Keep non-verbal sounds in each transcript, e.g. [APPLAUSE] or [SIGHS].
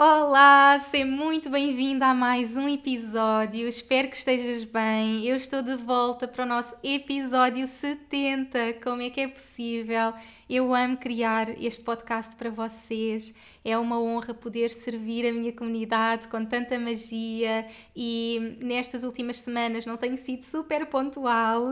Olá, seja muito bem-vinda a mais um episódio. Espero que estejas bem. Eu estou de volta para o nosso episódio 70. Como é que é possível? Eu amo criar este podcast para vocês. É uma honra poder servir a minha comunidade com tanta magia e nestas últimas semanas não tenho sido super pontual,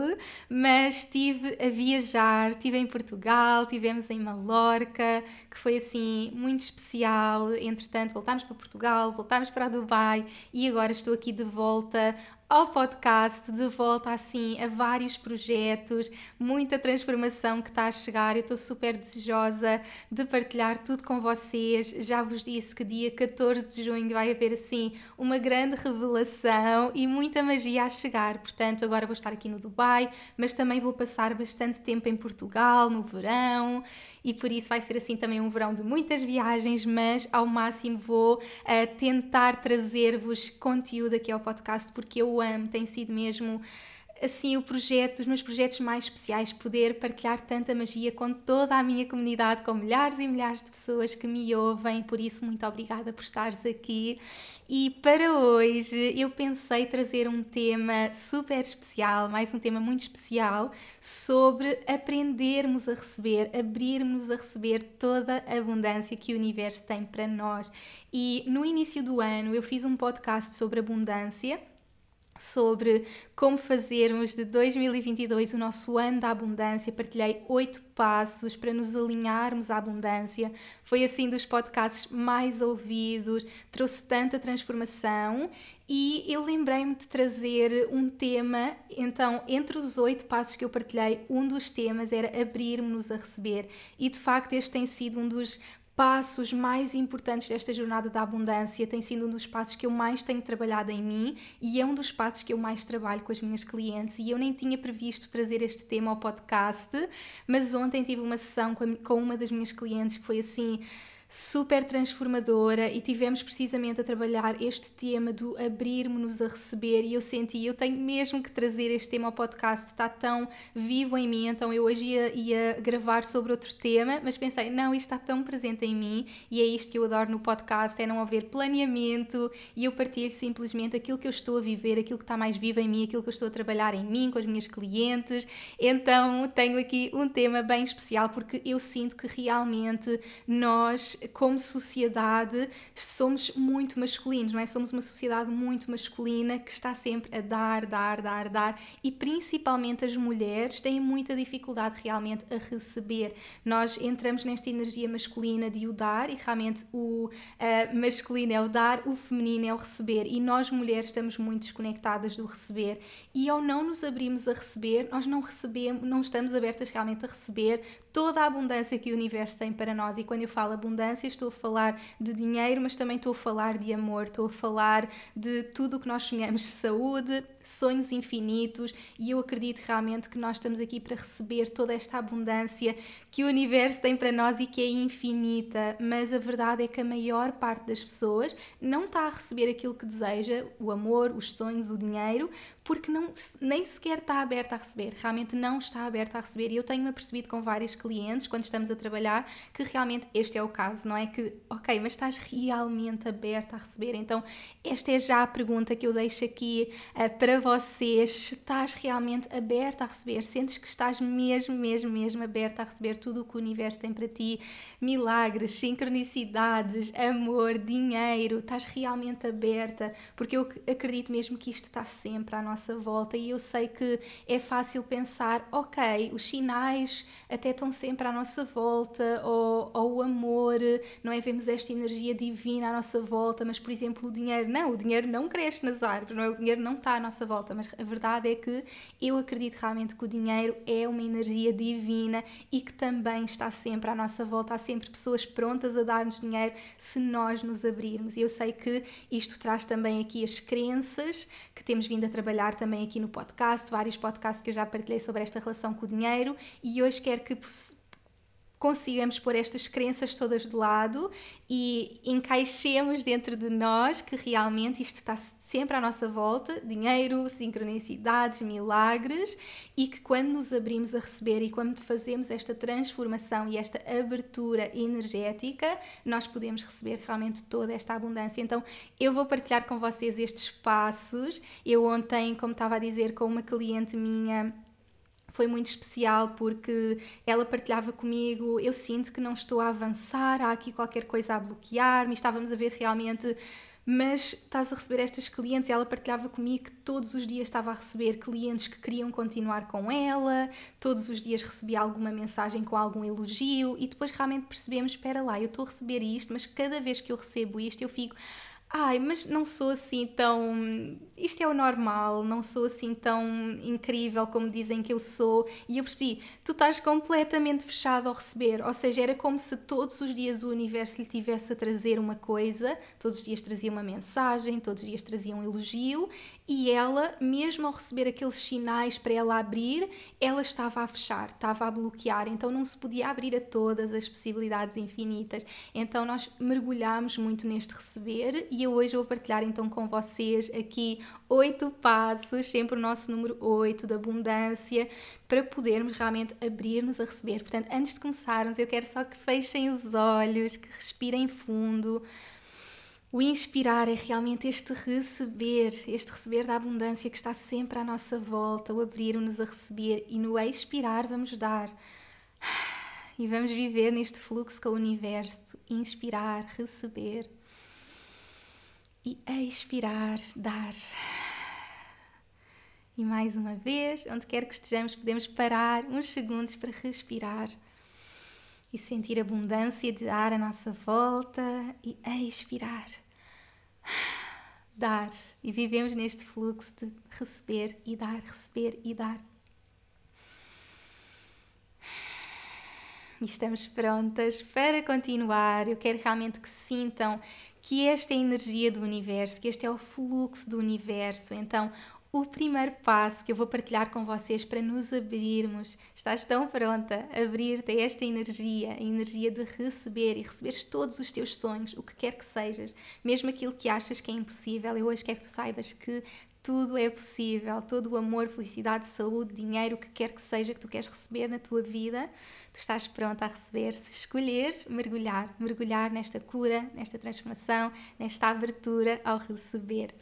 mas estive a viajar, estive em Portugal, tivemos em Malorca, que foi assim muito especial. Entretanto, voltámos para Portugal, voltámos para Dubai e agora estou aqui de volta ao podcast, de volta assim a vários projetos, muita transformação que está a chegar. Eu estou super desejosa de partilhar tudo com vocês. Já vos disse que dia 14 de junho vai haver assim uma grande revelação e muita magia a chegar. Portanto, agora vou estar aqui no Dubai, mas também vou passar bastante tempo em Portugal no verão e por isso vai ser assim também um verão de muitas viagens, mas ao máximo vou uh, tentar trazer-vos conteúdo aqui ao podcast porque eu amo, tem sido mesmo assim o projeto, os meus projetos mais especiais, poder partilhar tanta magia com toda a minha comunidade, com milhares e milhares de pessoas que me ouvem, por isso muito obrigada por estares aqui. E para hoje eu pensei trazer um tema super especial, mais um tema muito especial, sobre aprendermos a receber, abrirmos a receber toda a abundância que o universo tem para nós. E no início do ano eu fiz um podcast sobre abundância sobre como fazermos de 2022 o nosso ano da abundância. Partilhei oito passos para nos alinharmos à abundância. Foi assim dos podcasts mais ouvidos, trouxe tanta transformação e eu lembrei-me de trazer um tema. Então, entre os oito passos que eu partilhei, um dos temas era abrir-nos a receber. E de facto, este tem sido um dos passos mais importantes desta jornada da abundância tem sido um dos passos que eu mais tenho trabalhado em mim e é um dos passos que eu mais trabalho com as minhas clientes. E eu nem tinha previsto trazer este tema ao podcast, mas ontem tive uma sessão com uma das minhas clientes que foi assim super transformadora e tivemos precisamente a trabalhar este tema do abrirmos-nos a receber. E eu senti, eu tenho mesmo que trazer este tema ao podcast, está tão vivo em mim, então eu hoje ia, ia gravar sobre outro tema, mas pensei, não, isto está tão presente em mim e é isto que eu adoro no podcast, é não haver planeamento e eu partilho simplesmente aquilo que eu estou a viver, aquilo que está mais vivo em mim, aquilo que eu estou a trabalhar em mim, com as minhas clientes, então tenho aqui um tema bem especial porque eu sinto que realmente nós como sociedade, somos muito masculinos, não é? Somos uma sociedade muito masculina que está sempre a dar, dar, dar, dar e principalmente as mulheres têm muita dificuldade realmente a receber. Nós entramos nesta energia masculina de o dar e realmente o uh, masculino é o dar, o feminino é o receber e nós mulheres estamos muito desconectadas do receber e ao não nos abrirmos a receber, nós não recebemos, não estamos abertas realmente a receber toda a abundância que o universo tem para nós e quando eu falo abundância abundância, estou a falar de dinheiro, mas também estou a falar de amor, estou a falar de tudo o que nós sonhamos, saúde, sonhos infinitos, e eu acredito realmente que nós estamos aqui para receber toda esta abundância que o universo tem para nós e que é infinita, mas a verdade é que a maior parte das pessoas não está a receber aquilo que deseja, o amor, os sonhos, o dinheiro, porque não, nem sequer está aberta a receber, realmente não está aberta a receber. E eu tenho-me apercebido com vários clientes, quando estamos a trabalhar, que realmente este é o caso não é? Que, ok, mas estás realmente aberta a receber? Então, esta é já a pergunta que eu deixo aqui uh, para vocês. Estás realmente aberta a receber? Sentes que estás mesmo, mesmo, mesmo aberta a receber tudo o que o universo tem para ti? Milagres, sincronicidades, amor, dinheiro. Estás realmente aberta? Porque eu acredito mesmo que isto está sempre à nossa volta e eu sei que é fácil pensar, ok, os sinais até estão sempre à nossa volta, ou, ou o amor, não é? Vemos esta energia divina à nossa volta, mas por exemplo o dinheiro, não, o dinheiro não cresce nas árvores, não é? O dinheiro não está à nossa volta, mas a verdade é que eu acredito realmente que o dinheiro é uma energia divina e que também está sempre à nossa volta, há sempre pessoas prontas a dar-nos dinheiro se nós nos abrirmos. E eu sei que isto traz também aqui as crenças que temos vindo a trabalhar também aqui no podcast, vários podcasts que eu já partilhei sobre esta relação com o dinheiro e hoje quero que consigamos pôr estas crenças todas de lado e encaixemos dentro de nós que realmente isto está sempre à nossa volta dinheiro, sincronicidades, milagres e que quando nos abrimos a receber e quando fazemos esta transformação e esta abertura energética, nós podemos receber realmente toda esta abundância. Então, eu vou partilhar com vocês estes passos. Eu ontem, como estava a dizer, com uma cliente minha foi muito especial porque ela partilhava comigo, eu sinto que não estou a avançar, há aqui qualquer coisa a bloquear-me, estávamos a ver realmente mas estás a receber estas clientes e ela partilhava comigo que todos os dias estava a receber clientes que queriam continuar com ela, todos os dias recebia alguma mensagem com algum elogio e depois realmente percebemos, espera lá, eu estou a receber isto, mas cada vez que eu recebo isto eu fico ai, mas não sou assim tão. Isto é o normal, não sou assim tão incrível como dizem que eu sou. E eu percebi, tu estás completamente fechado ao receber, ou seja, era como se todos os dias o universo lhe tivesse a trazer uma coisa, todos os dias trazia uma mensagem, todos os dias trazia um elogio, e ela, mesmo ao receber aqueles sinais para ela abrir, ela estava a fechar, estava a bloquear, então não se podia abrir a todas as possibilidades infinitas. Então nós mergulhamos muito neste receber e eu hoje vou partilhar então com vocês aqui oito passos, sempre o nosso número oito da abundância, para podermos realmente abrir-nos a receber. Portanto, antes de começarmos, eu quero só que fechem os olhos, que respirem fundo. O inspirar é realmente este receber, este receber da abundância que está sempre à nossa volta, o abrir-nos a receber e no expirar vamos dar. E vamos viver neste fluxo com o universo, inspirar, receber e expirar, dar. E mais uma vez, onde quer que estejamos, podemos parar uns segundos para respirar e sentir abundância de ar à nossa volta e expirar. Dar. E vivemos neste fluxo de receber e dar, receber e dar. E estamos prontas para continuar. Eu quero realmente que sintam que esta é a energia do universo, que este é o fluxo do universo. Então, o primeiro passo que eu vou partilhar com vocês para nos abrirmos. Estás tão pronta abrir-te a esta energia, a energia de receber e receberes todos os teus sonhos, o que quer que sejas, mesmo aquilo que achas que é impossível. Eu hoje quero que tu saibas que tudo é possível, todo o amor, felicidade, saúde, dinheiro, o que quer que seja que tu queres receber na tua vida, tu estás pronta a receber se escolheres mergulhar, mergulhar nesta cura, nesta transformação, nesta abertura ao receber.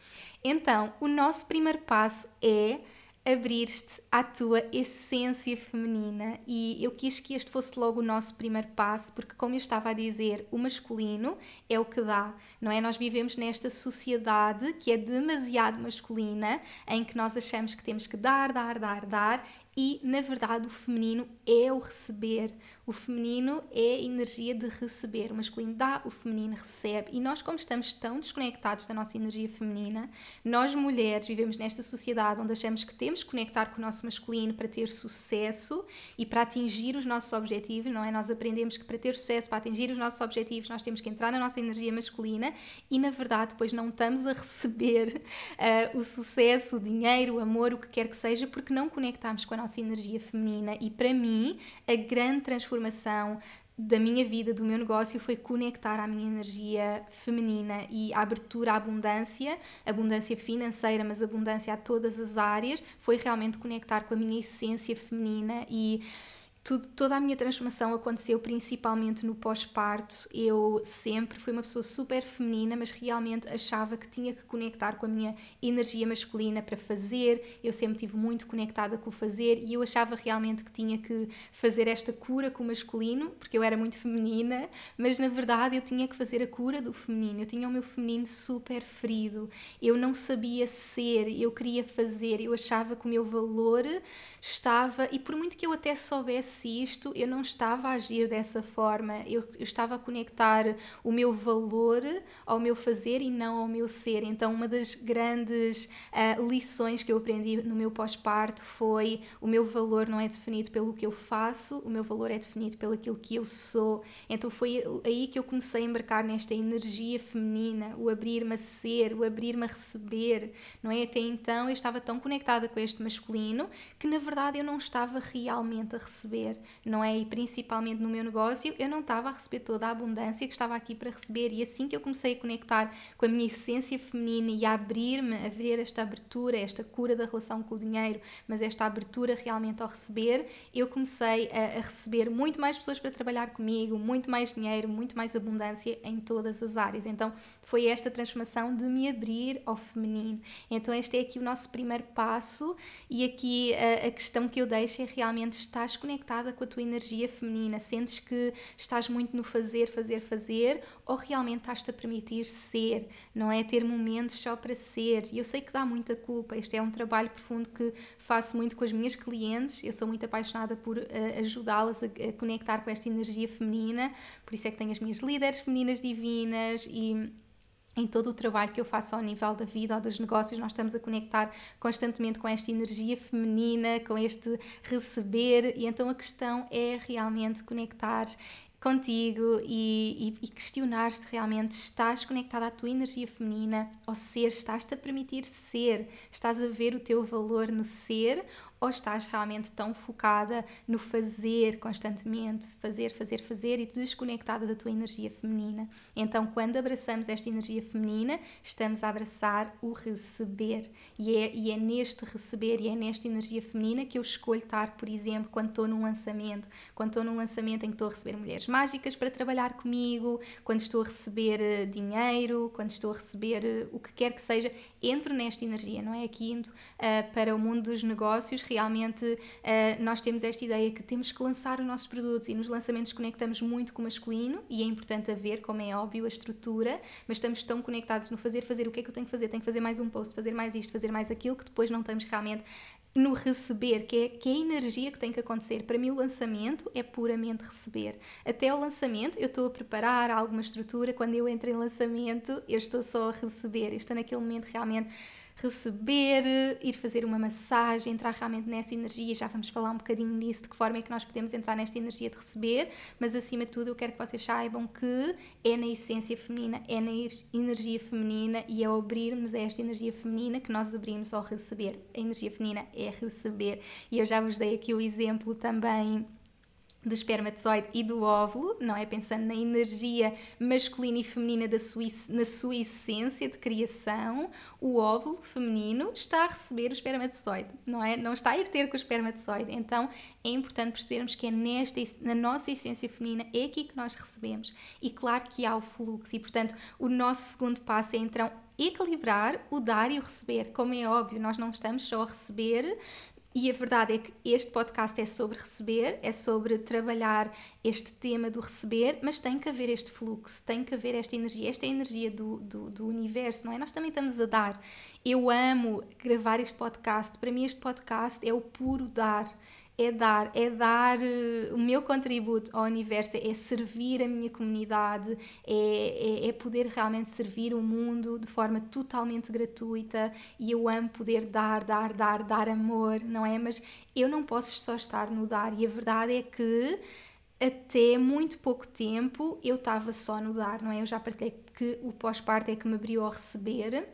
Então, o nosso primeiro passo é abrir-te à tua essência feminina e eu quis que este fosse logo o nosso primeiro passo porque como eu estava a dizer o masculino é o que dá não é? Nós vivemos nesta sociedade que é demasiado masculina em que nós achamos que temos que dar dar dar dar e na verdade o feminino é o receber o feminino é a energia de receber, o masculino dá, o feminino recebe. E nós, como estamos tão desconectados da nossa energia feminina, nós mulheres vivemos nesta sociedade onde achamos que temos que conectar com o nosso masculino para ter sucesso e para atingir os nossos objetivos, não é? Nós aprendemos que para ter sucesso, para atingir os nossos objetivos, nós temos que entrar na nossa energia masculina e, na verdade, depois não estamos a receber uh, [LAUGHS] o sucesso, o dinheiro, o amor, o que quer que seja, porque não conectamos com a nossa energia feminina. E para mim, a grande transformação transformação da minha vida, do meu negócio, foi conectar à minha energia feminina e a abertura à abundância, abundância financeira, mas abundância a todas as áreas, foi realmente conectar com a minha essência feminina e tudo, toda a minha transformação aconteceu principalmente no pós-parto. Eu sempre fui uma pessoa super feminina, mas realmente achava que tinha que conectar com a minha energia masculina para fazer. Eu sempre tive muito conectada com o fazer e eu achava realmente que tinha que fazer esta cura com o masculino, porque eu era muito feminina, mas na verdade eu tinha que fazer a cura do feminino. Eu tinha o meu feminino super ferido. Eu não sabia ser, eu queria fazer, eu achava que o meu valor estava, e por muito que eu até soubesse isto, eu não estava a agir dessa forma, eu, eu estava a conectar o meu valor ao meu fazer e não ao meu ser. Então, uma das grandes uh, lições que eu aprendi no meu pós-parto foi: o meu valor não é definido pelo que eu faço, o meu valor é definido pelo aquilo que eu sou. Então, foi aí que eu comecei a embarcar nesta energia feminina, o abrir-me a ser, o abrir-me a receber, não é? Até então eu estava tão conectada com este masculino que na verdade eu não estava realmente a receber receber, não é? E principalmente no meu negócio, eu não estava a receber toda a abundância que estava aqui para receber. E assim que eu comecei a conectar com a minha essência feminina e a abrir-me, a ver esta abertura, esta cura da relação com o dinheiro, mas esta abertura realmente ao receber, eu comecei a, a receber muito mais pessoas para trabalhar comigo, muito mais dinheiro, muito mais abundância em todas as áreas. Então foi esta transformação de me abrir ao feminino. Então este é aqui o nosso primeiro passo e aqui a, a questão que eu deixo é realmente estás conectado conectada com a tua energia feminina? Sentes que estás muito no fazer, fazer, fazer ou realmente estás-te a permitir ser? Não é ter momentos só para ser? E eu sei que dá muita culpa. Este é um trabalho profundo que faço muito com as minhas clientes. Eu sou muito apaixonada por uh, ajudá-las a, a conectar com esta energia feminina. Por isso é que tenho as minhas líderes femininas divinas e em todo o trabalho que eu faço ao nível da vida ou dos negócios, nós estamos a conectar constantemente com esta energia feminina, com este receber, e então a questão é realmente conectar contigo e, e, e questionar-te realmente: estás conectada à tua energia feminina, ao ser, estás-te a permitir ser, estás a ver o teu valor no ser ou estás realmente tão focada no fazer constantemente, fazer, fazer, fazer e desconectada da tua energia feminina. Então, quando abraçamos esta energia feminina, estamos a abraçar o receber. E é, e é neste receber e é nesta energia feminina que eu escolho estar, por exemplo, quando estou num lançamento, quando estou num lançamento em que estou a receber mulheres mágicas para trabalhar comigo, quando estou a receber eh, dinheiro, quando estou a receber eh, o que quer que seja, entro nesta energia, não é? Aqui indo uh, para o mundo dos negócios, realmente uh, nós temos esta ideia que temos que lançar os nossos produtos e nos lançamentos conectamos muito com o masculino e é importante haver, como é óbvio, a estrutura, mas estamos tão conectados no fazer, fazer o que é que eu tenho que fazer, tenho que fazer mais um post, fazer mais isto, fazer mais aquilo, que depois não estamos realmente no receber, que é, que é a energia que tem que acontecer. Para mim, o lançamento é puramente receber. Até o lançamento, eu estou a preparar alguma estrutura. Quando eu entro em lançamento, eu estou só a receber. Eu estou naquele momento realmente receber, ir fazer uma massagem, entrar realmente nessa energia. Já vamos falar um bocadinho disso, de que forma é que nós podemos entrar nesta energia de receber, mas acima de tudo eu quero que vocês saibam que é na essência feminina, é na energia feminina e é ao abrirmos a esta energia feminina que nós abrimos ao receber. A energia feminina é receber. E eu já vos dei aqui o exemplo também do espermatozoide e do óvulo, não é? Pensando na energia masculina e feminina da sua, na sua essência de criação, o óvulo feminino está a receber o espermatozoide, não é? Não está a ir ter com o espermatozoide. Então é importante percebermos que é nesta, na nossa essência feminina, é aqui que nós recebemos. E claro que há o fluxo, e portanto o nosso segundo passo é então equilibrar o dar e o receber. Como é óbvio, nós não estamos só a receber e a verdade é que este podcast é sobre receber, é sobre trabalhar este tema do receber, mas tem que haver este fluxo, tem que haver esta energia, esta é energia do, do, do universo, não é? Nós também estamos a dar. Eu amo gravar este podcast, para mim este podcast é o puro dar é dar, é dar uh, o meu contributo ao universo, é servir a minha comunidade, é, é, é, poder realmente servir o mundo de forma totalmente gratuita e eu amo poder dar, dar, dar, dar amor, não é? Mas eu não posso só estar no dar e a verdade é que até muito pouco tempo eu estava só no dar, não é? Eu já partilhei que o pós-parto é que me abriu a receber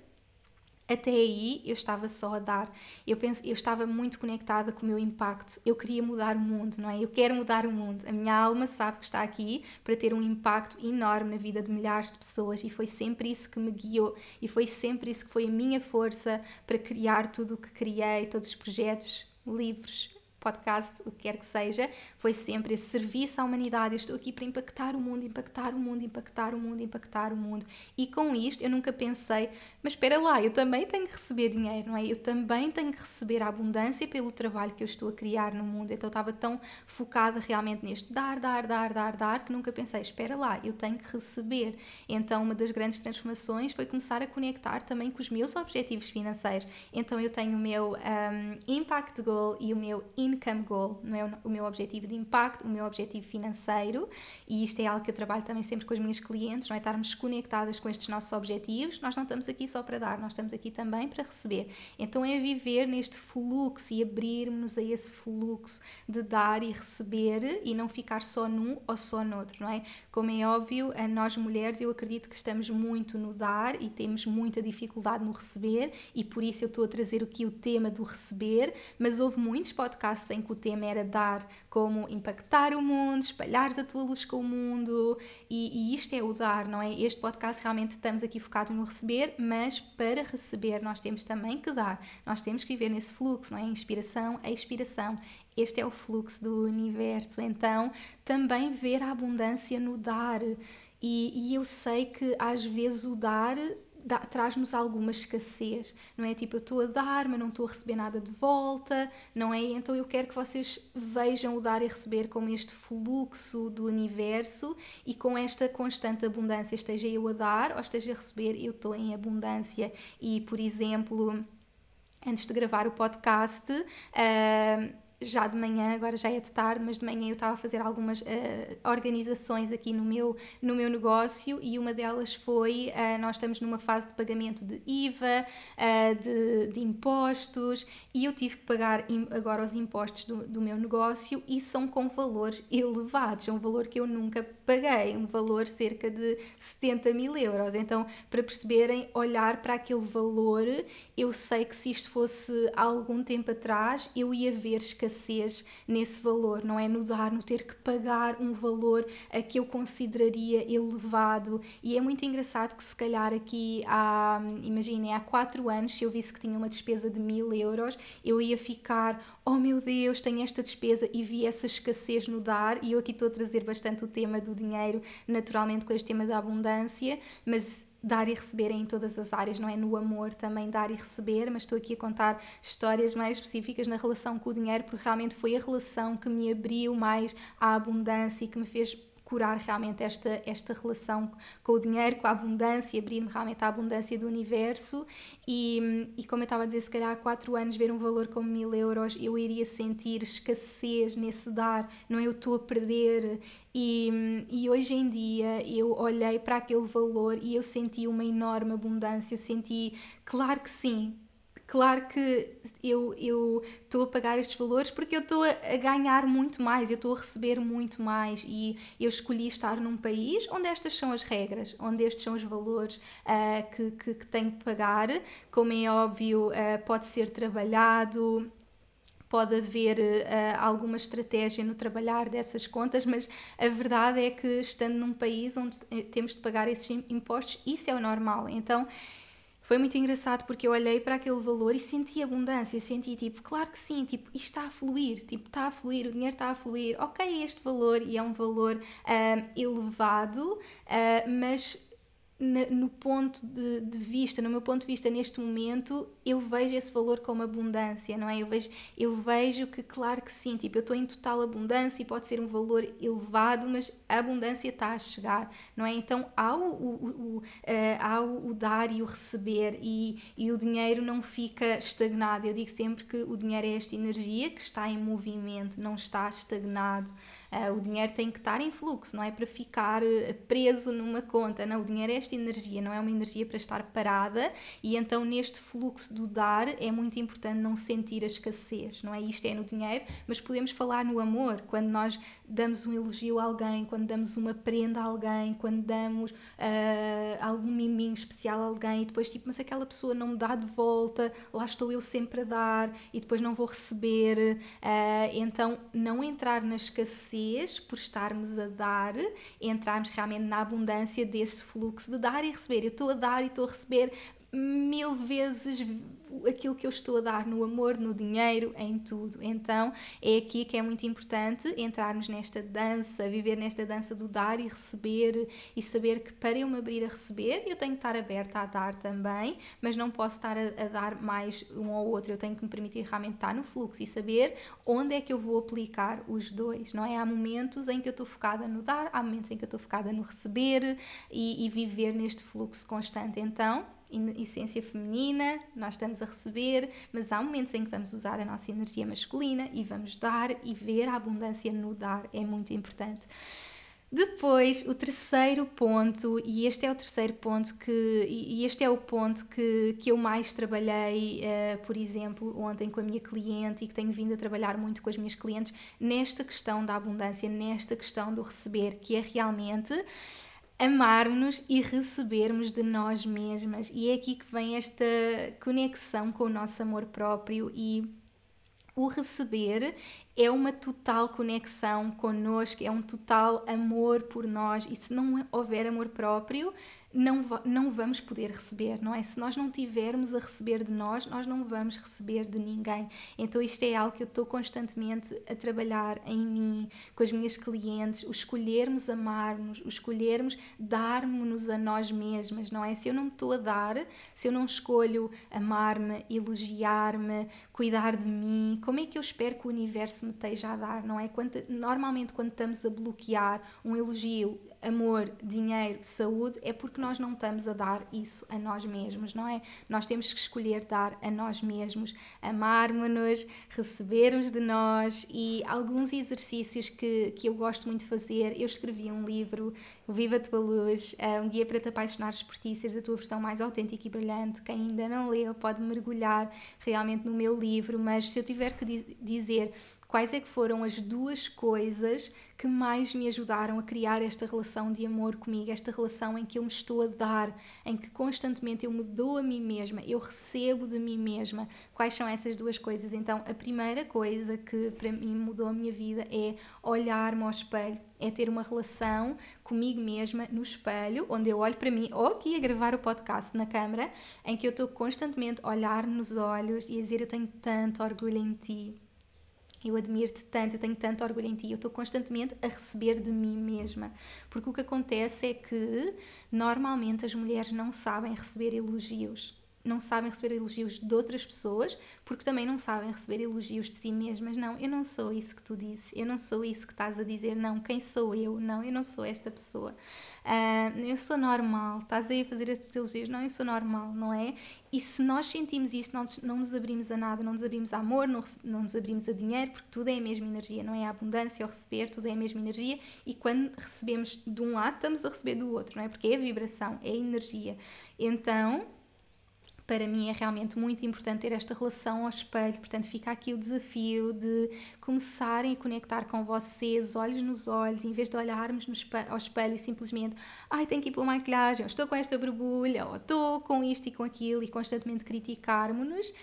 até aí eu estava só a dar. Eu penso, eu estava muito conectada com o meu impacto. Eu queria mudar o mundo, não é? Eu quero mudar o mundo. A minha alma sabe que está aqui para ter um impacto enorme na vida de milhares de pessoas e foi sempre isso que me guiou e foi sempre isso que foi a minha força para criar tudo o que criei, todos os projetos, livros, podcast, o que quer que seja, foi sempre esse serviço à humanidade. Eu estou aqui para impactar o mundo, impactar o mundo, impactar o mundo, impactar o mundo. E com isto eu nunca pensei, mas espera lá, eu também tenho que receber dinheiro, não é? Eu também tenho que receber a abundância pelo trabalho que eu estou a criar no mundo. Então eu estava tão focada realmente neste dar, dar, dar, dar, dar, que nunca pensei, espera lá, eu tenho que receber. Então uma das grandes transformações foi começar a conectar também com os meus objetivos financeiros. Então eu tenho o meu um, Impact Goal e o meu income goal, não é o meu objetivo de impacto, o meu objetivo financeiro, e isto é algo que eu trabalho também sempre com os meus clientes, não é estarmos conectadas com estes nossos objetivos. Nós não estamos aqui só para dar, nós estamos aqui também para receber. Então é viver neste fluxo e abrirmos a esse fluxo de dar e receber e não ficar só num ou só no outro, não é? Como é óbvio, a nós mulheres eu acredito que estamos muito no dar e temos muita dificuldade no receber e por isso eu estou a trazer aqui o tema do receber, mas houve muitos podcasts em que o tema era dar como impactar o mundo, espalhares a tua luz com o mundo e, e isto é o dar, não é? Este podcast realmente estamos aqui focados no receber, mas para receber nós temos também que dar, nós temos que viver nesse fluxo, não é? Inspiração, expiração. Este é o fluxo do universo, então também ver a abundância no dar. E, e eu sei que às vezes o dar traz-nos alguma escassez, não é? Tipo, eu estou a dar, mas não estou a receber nada de volta, não é? Então eu quero que vocês vejam o dar e receber como este fluxo do universo e com esta constante abundância, esteja eu a dar ou esteja a receber, eu estou em abundância. E, por exemplo, antes de gravar o podcast, uh, já de manhã, agora já é de tarde, mas de manhã eu estava a fazer algumas uh, organizações aqui no meu, no meu negócio e uma delas foi: uh, nós estamos numa fase de pagamento de IVA, uh, de, de, impostos, e eu tive que pagar agora os impostos do, do meu negócio e são com valores elevados, é um valor que eu nunca paguei, um valor cerca de 70 mil euros. Então, para perceberem, olhar para aquele valor, eu sei que se isto fosse algum tempo atrás, eu ia ver escassez escassez nesse valor, não é? No dar, no ter que pagar um valor a que eu consideraria elevado. E é muito engraçado que, se calhar, aqui há, imaginem, há 4 anos, se eu visse que tinha uma despesa de mil euros, eu ia ficar, oh meu Deus, tenho esta despesa e vi essa escassez no dar. E eu aqui estou a trazer bastante o tema do dinheiro, naturalmente com este tema da abundância, mas dar e receber em todas as áreas, não é? No amor também dar e receber, mas estou aqui a contar histórias mais específicas na relação com o dinheiro, porque realmente foi a relação que me abriu mais à abundância e que me fez curar realmente esta, esta relação com o dinheiro, com a abundância, abrir-me realmente à abundância do universo. E, e como eu estava a dizer, se calhar há 4 anos ver um valor como mil euros, eu iria sentir escassez nesse dar, não é? Eu estou a perder. E, e hoje em dia eu olhei para aquele valor e eu senti uma enorme abundância, eu senti, claro que sim, Claro que eu estou a pagar estes valores porque eu estou a, a, ganhar muito mais, eu estou a receber muito mais e eu escolhi estar num país onde estas são as regras, onde estes são os valores uh, que, que, que, tenho que pagar. Como é óbvio, uh, pode ser trabalhado, pode haver uh, alguma estratégia no trabalhar dessas contas, mas a verdade é que estando num país onde temos de pagar esses impostos, isso é o normal. Então foi muito engraçado porque eu olhei para aquele valor e senti abundância, senti tipo, claro que sim, tipo, isto está a fluir, tipo, está a fluir, o dinheiro está a fluir, ok, é este valor e é um valor uh, elevado, uh, mas no ponto de, de, vista, no meu ponto de vista neste momento, eu vejo esse valor como abundância, não é? Eu vejo, eu vejo que, claro que sim, tipo, eu estou em total abundância e pode ser um valor elevado, mas a abundância está a chegar, não é? Então há o, o, o, uh, há o, dar e o receber e, e o dinheiro não fica estagnado. Eu digo sempre que o dinheiro é esta energia que está em movimento, não está estagnado. Uh, o dinheiro tem que estar em fluxo, não é para ficar eh, preso numa conta, não, o dinheiro é esta esta energia, não é uma energia para estar parada, e então neste fluxo do dar é muito importante não sentir a escassez, não é? Isto é no dinheiro, mas podemos falar no amor, quando nós damos um elogio a alguém, quando damos uma prenda a alguém, quando damos uh, algum miminho especial a alguém, e depois tipo, mas aquela pessoa não me dá de volta, lá estou eu sempre a dar e depois não vou receber. Uh, então, não entrar na escassez por estarmos a dar, entrarmos realmente na abundância desse fluxo de dar e receber. Eu estou a dar e estou a receber mil vezes aquilo que eu estou a dar no amor, no dinheiro, em tudo. Então é aqui que é muito importante entrarmos nesta dança, viver nesta dança do dar e receber e saber que para eu me abrir a receber, eu tenho que estar aberta a dar também, mas não posso estar a, a dar mais um ao outro. Eu tenho que me permitir realmente estar no fluxo e saber onde é que eu vou aplicar os dois, não é? Há momentos em que eu estou focada no dar, há momentos em que eu estou focada no receber e, e viver neste fluxo constante. Então, essência feminina, nós estamos a receber, mas há momentos em que vamos usar a nossa energia masculina e vamos dar e ver a abundância no dar, é muito importante. Depois, o terceiro ponto, e este é o terceiro ponto que, e este é o ponto que, que eu mais trabalhei, uh, por exemplo, ontem com a minha cliente e que tenho vindo a trabalhar muito com as minhas clientes, nesta questão da abundância, nesta questão do receber, que é realmente amarmos-nos e recebermos de nós mesmas. E é aqui que vem esta conexão com o nosso amor próprio e o receber é uma total conexão connosco, é um total amor por nós. E se não houver amor próprio, não, não vamos poder receber, não é? Se nós não tivermos a receber de nós, nós não vamos receber de ninguém. Então, isto é algo que eu estou constantemente a trabalhar em mim, com as minhas clientes, o escolhermos amar-nos, o escolhermos dar-nos a nós mesmas, não é? Se eu não estou a dar, se eu não escolho amar-me, elogiar-me, cuidar de mim, como é que eu espero que o universo me esteja a dar, não é? Quando, normalmente, quando estamos a bloquear um elogio, amor, dinheiro, saúde, é porque nós não estamos a dar isso a nós mesmos, não é? Nós temos que escolher dar a nós mesmos, amarmos-nos, recebermos de nós e alguns exercícios que, que eu gosto muito de fazer. Eu escrevi um livro, Viva a Tua Luz, eh, um guia para te apaixonares por ti, seres a tua versão mais autêntica e brilhante. Quem ainda não leu pode mergulhar realmente no meu livro, mas se eu tiver que dizer quais é que foram as duas coisas que mais me ajudaram a criar esta relação de amor comigo, esta relação em que eu me estou a dar, em que constantemente eu me dou a mim mesma, eu recebo de mim mesma. Quais são essas duas coisas? Então, a primeira coisa que para mim mudou a minha vida é olhar-me ao espelho, é ter uma relação comigo mesma no espelho, onde eu olho para mim, ou aqui a gravar o podcast na câmara, em que eu estou constantemente a olhar nos olhos e a dizer: Eu tenho tanto orgulho em ti eu admiro-te tanto, eu tenho tanto orgulho em ti, eu estou constantemente a receber de mim mesma. Porque o que acontece é que normalmente as mulheres não sabem receber elogios não sabem receber elogios de outras pessoas porque também não sabem receber elogios de si mesmas. Não, eu não sou isso que tu dizes, eu não sou isso que estás a dizer. Não, quem sou eu? Não, eu não sou esta pessoa. Uh, eu sou normal. Estás aí a fazer estes elogios? Não, eu sou normal, não é? E se nós sentimos isso, não, não nos abrimos a nada, não nos abrimos a amor, não, não nos abrimos a dinheiro, porque tudo é a mesma energia, não é? A abundância, o receber, tudo é a mesma energia. E quando recebemos de um lado, estamos a receber do outro, não é? Porque é a vibração, é a energia. Então para mim é realmente muito importante ter esta relação ao espelho, portanto fica aqui o desafio de começarem a conectar com vocês, olhos nos olhos, em vez de olharmos no espelho, ao espelho e simplesmente, ai, tenho que ir pôr maquilhagem, ou estou com esta borbulha, ou estou com isto e com aquilo, e constantemente criticarmos-nos,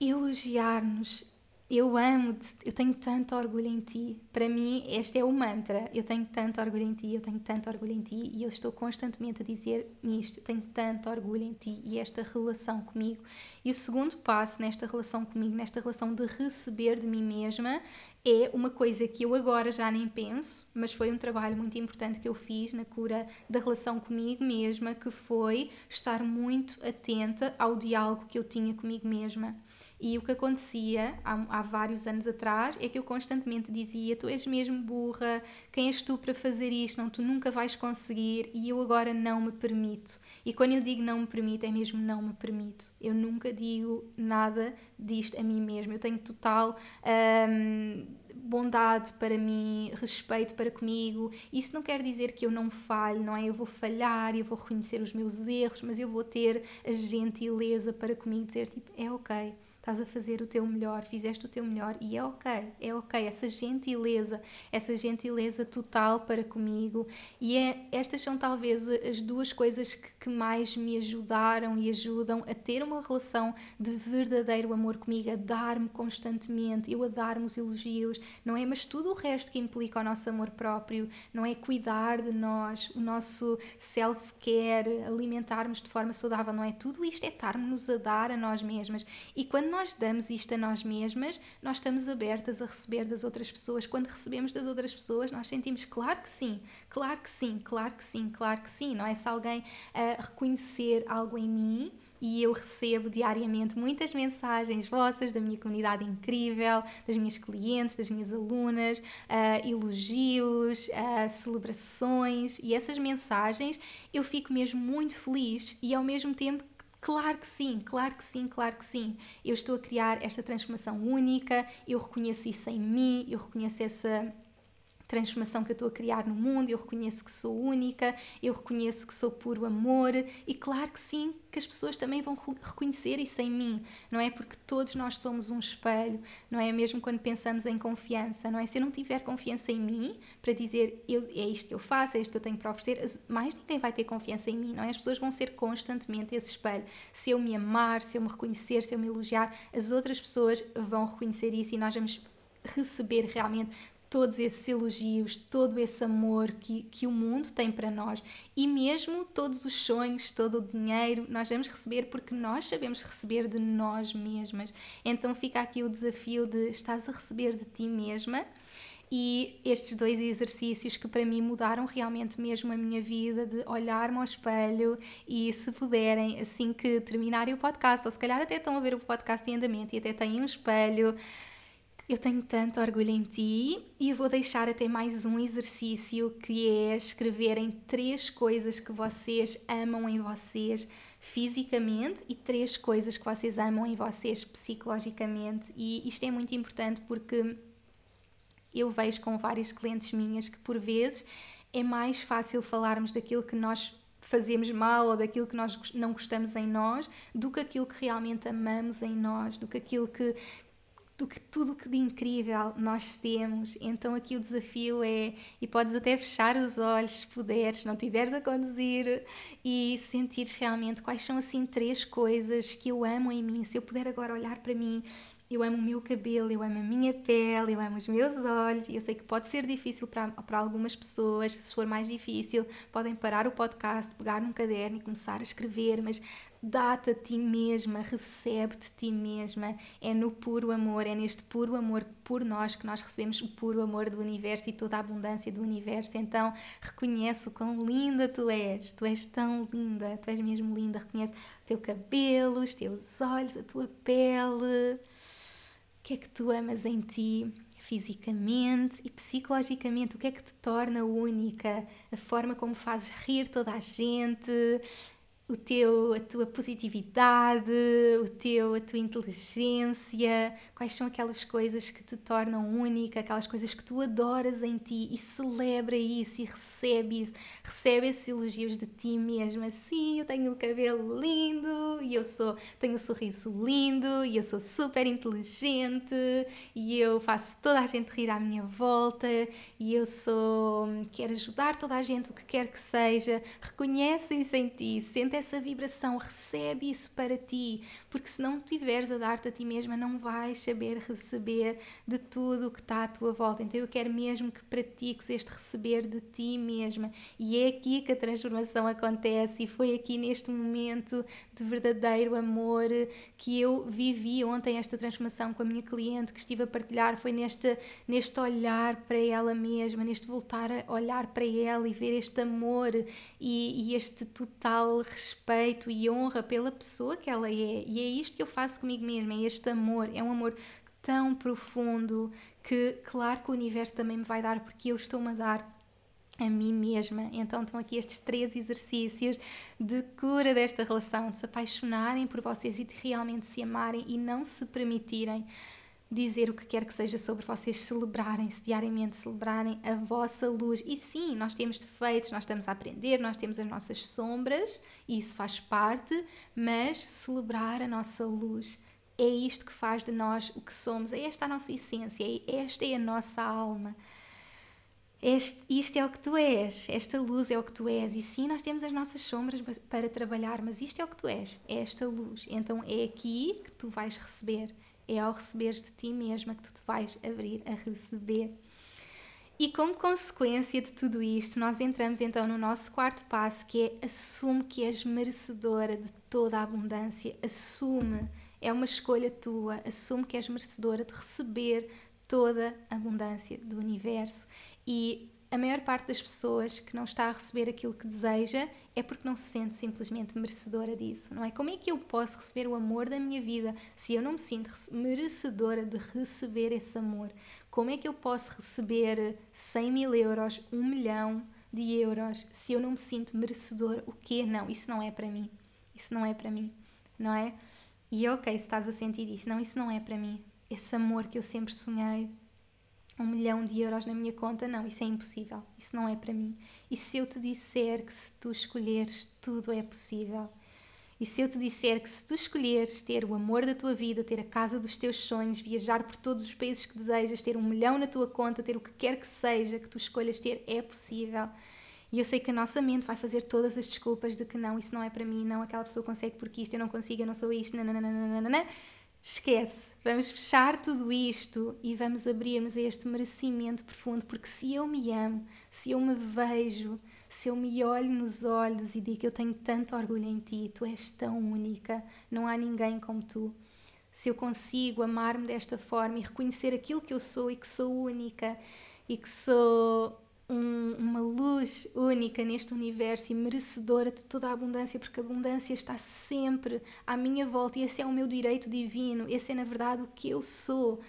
elogiar-nos eu amo-te, eu tenho tanto orgulho em ti. Para mim, este é o mantra. Eu tenho tanto orgulho em ti, eu tenho tanto orgulho em ti e eu estou constantemente a dizer isto. Eu tenho tanto orgulho em ti e esta relação comigo. E o segundo passo nesta relação comigo, nesta relação de receber de mim mesma, é uma coisa que eu agora já nem penso, mas foi um trabalho muito importante que eu fiz na cura da relação comigo mesma, que foi estar muito atenta ao diálogo que eu tinha comigo mesma. E o que acontecia há, há, vários anos atrás é que eu constantemente dizia: Tu és mesmo burra, quem és tu para fazer isto? Não, tu nunca vais conseguir e eu agora não me permito. E quando eu digo não me permito, é mesmo não me permito. Eu nunca digo nada disto a mim mesma. Eu tenho total. Hum, bondade para mim, respeito para comigo. Isso não quer dizer que eu não falhe, não é? Eu vou falhar, eu vou reconhecer os meus erros, mas eu vou ter a gentileza para comigo dizer tipo, é ok, estás a fazer o teu melhor, fizeste o teu melhor e é ok, é ok. Essa gentileza, essa gentileza total para comigo. E é, estas são talvez as duas coisas que, que mais me ajudaram e ajudam a ter uma relação de verdadeiro amor comigo, a dar-me constantemente, eu a dar-me os elogios, não é? Mas tudo o resto que implica o nosso amor próprio, não é? Cuidar de nós, o nosso self-care, alimentarmos de forma saudável, não é? Tudo isto é estarmos a dar a nós mesmas. E quando nós damos isto a nós mesmas, nós estamos abertas a receber das outras pessoas. Quando recebemos das outras pessoas, nós sentimos, claro que sim, claro que sim, claro que sim, claro que sim, não é? Se alguém uh, reconhecer algo em mim, e eu recebo diariamente muitas mensagens vossas da minha comunidade incrível, das minhas clientes, das minhas alunas, uh, elogios, uh, celebrações e essas mensagens eu fico mesmo muito feliz e ao mesmo tempo Claro que sim, claro que sim, claro que sim. Eu estou a criar esta transformação única, eu reconheço isso em mim, eu reconheço essa transformação que eu estou a criar no mundo, eu reconheço que sou única, eu reconheço que sou puro amor e claro que sim, que as pessoas também vão reconhecer isso em mim, não é? Porque todos nós somos um espelho, não é? Mesmo quando pensamos em confiança, não é? Se eu não tiver confiança em mim para dizer eu, é isto que eu faço, é isto que eu tenho para oferecer, mais ninguém vai ter confiança em mim, não é? As pessoas vão ser constantemente esse espelho. Se eu me amar, se eu me reconhecer, se eu me elogiar, as outras pessoas vão reconhecer isso e nós vamos receber realmente todos esses elogios, todo esse amor que, que o mundo tem para nós e mesmo todos os sonhos, todo o dinheiro, nós vamos receber porque nós sabemos receber de nós mesmas. Então fica aqui o desafio de estás a receber de ti mesma. E estes dois exercícios que para mim mudaram realmente mesmo a minha vida, de olhar-me ao espelho e, se puderem, assim que terminarem o podcast, ou se calhar até estão a ver o podcast em andamento e até têm um espelho, eu tenho tanto orgulho em ti e vou deixar até mais um exercício que é escreverem três coisas que vocês amam em vocês fisicamente e três coisas que vocês amam em vocês psicologicamente. E isto é muito importante porque eu vejo com várias clientes minhas que por vezes é mais fácil falarmos daquilo que nós fazemos mal ou daquilo que nós não gostamos em nós do que aquilo que realmente amamos em nós, do que aquilo que, do que tudo que de incrível nós temos. Então aqui o desafio é, e podes até fechar os olhos se puderes, não estiveres a conduzir e sentires realmente quais são assim três coisas que eu amo em mim. Se eu puder agora olhar para mim, eu amo o meu cabelo, eu amo a minha pele, eu amo os meus olhos. Eu sei que pode ser difícil para, para algumas pessoas. Se for mais difícil, podem parar o podcast, pegar num caderno e começar a escrever, mas dá-te a ti mesma, recebe-te a ti mesma. É no puro amor, é neste puro amor por nós que nós recebemos o puro amor do universo e toda a abundância do universo. Então, reconhece o quão linda tu és. Tu és tão linda, tu és mesmo linda. Reconhece o teu cabelo, os teus olhos, a tua pele. O que é que tu amas em ti? fisicamente e psicologicamente, o que é que te torna única, a forma como fazes rir toda a gente, o teu, a tua positividade, o teu, a tua inteligência, quais são aquelas coisas que te tornam única, aquelas coisas que tu adoras em ti e celebra isso e recebe isso, recebe esses elogios de ti mesma. Sim, eu tenho o cabelo lindo e eu sou, tenho um sorriso lindo e eu sou super inteligente e eu faço toda a gente rir à minha volta e eu sou, quero ajudar toda a gente, o que quer que seja. Reconhece isso em ti, sente essa vibração, recebe isso para ti, porque se não tiveres a dar-te a ti mesma, não vais saber receber de tudo o que está à tua volta. Então eu quero mesmo que pratiques este receber de ti mesma, e é aqui que a transformação acontece, e foi aqui neste momento de verdadeiro amor que eu vivi ontem esta transformação com a minha cliente que estive a partilhar, foi neste, neste olhar para ela mesma, neste voltar a olhar para ela e ver este amor e, e este total respeito respeito e honra pela pessoa que ela é. E é isto que eu faço comigo mesma, é este amor, é um amor tão profundo que, claro, que o universo também me vai dar, porque eu estou-me a dar a mim mesma. Então estão aqui estes três exercícios de cura desta relação, de se apaixonarem por vocês e de realmente se amarem e não se permitirem dizer o que quer que seja sobre vocês, celebrarem-se diariamente, celebrarem a vossa luz. E sim, nós temos defeitos, nós estamos a aprender, nós temos as nossas sombras e isso faz parte, mas celebrar a nossa luz é isto que faz de nós o que somos, é esta a nossa essência, é esta é a nossa alma. Este, isto é o que tu és, esta luz é o que tu és. E sim, nós temos as nossas sombras para trabalhar, mas isto é o que tu és, é esta luz. Então é aqui que tu vais receber, é ao receberes de ti mesma que tu te vais abrir a receber. E como consequência de tudo isto, nós entramos então no nosso quarto passo, que é assume que és merecedora de toda a abundância. Assume, é uma escolha tua, assume que és merecedora de receber toda a abundância do universo. E a maior parte das pessoas que não está a receber aquilo que deseja é porque não se sente simplesmente merecedora disso, não é? Como é que eu posso receber o amor da minha vida se eu não me sinto merecedora de receber esse amor? Como é que eu posso receber 100 mil euros, 1 milhão de euros, se eu não me sinto merecedora? O quê? Não, isso não é para mim. Isso não é para mim, não é? E ok, se estás a sentir isso, não, isso não é para mim. Esse amor que eu sempre sonhei, um milhão de euros na minha conta, não, isso é impossível, isso não é para mim. E se eu te disser que se tu escolheres, tudo é possível? E se eu te disser que se tu escolheres ter o amor da tua vida, ter a casa dos teus sonhos, viajar por todos os países que desejas, ter um milhão na tua conta, ter o que quer que seja que tu escolhas ter, é possível. E eu sei que a nossa mente vai fazer todas as desculpas de que não, isso não é para mim, não, aquela pessoa consegue porque isto, eu não consigo, eu não sou isto, nananana. Esquece, vamos fechar tudo isto e vamos abrirmos a este merecimento profundo, porque se eu me amo, se eu me vejo, se eu me olho nos olhos e digo eu tenho tanto orgulho em ti, tu és tão única, não há ninguém como tu. Se eu consigo amar-me desta forma e reconhecer aquilo que eu sou e que sou única e que sou um, uma luz única neste universo e merecedora de toda a abundância, porque a abundância está sempre à minha volta e esse é o meu direito divino, esse é na verdade o que eu sou.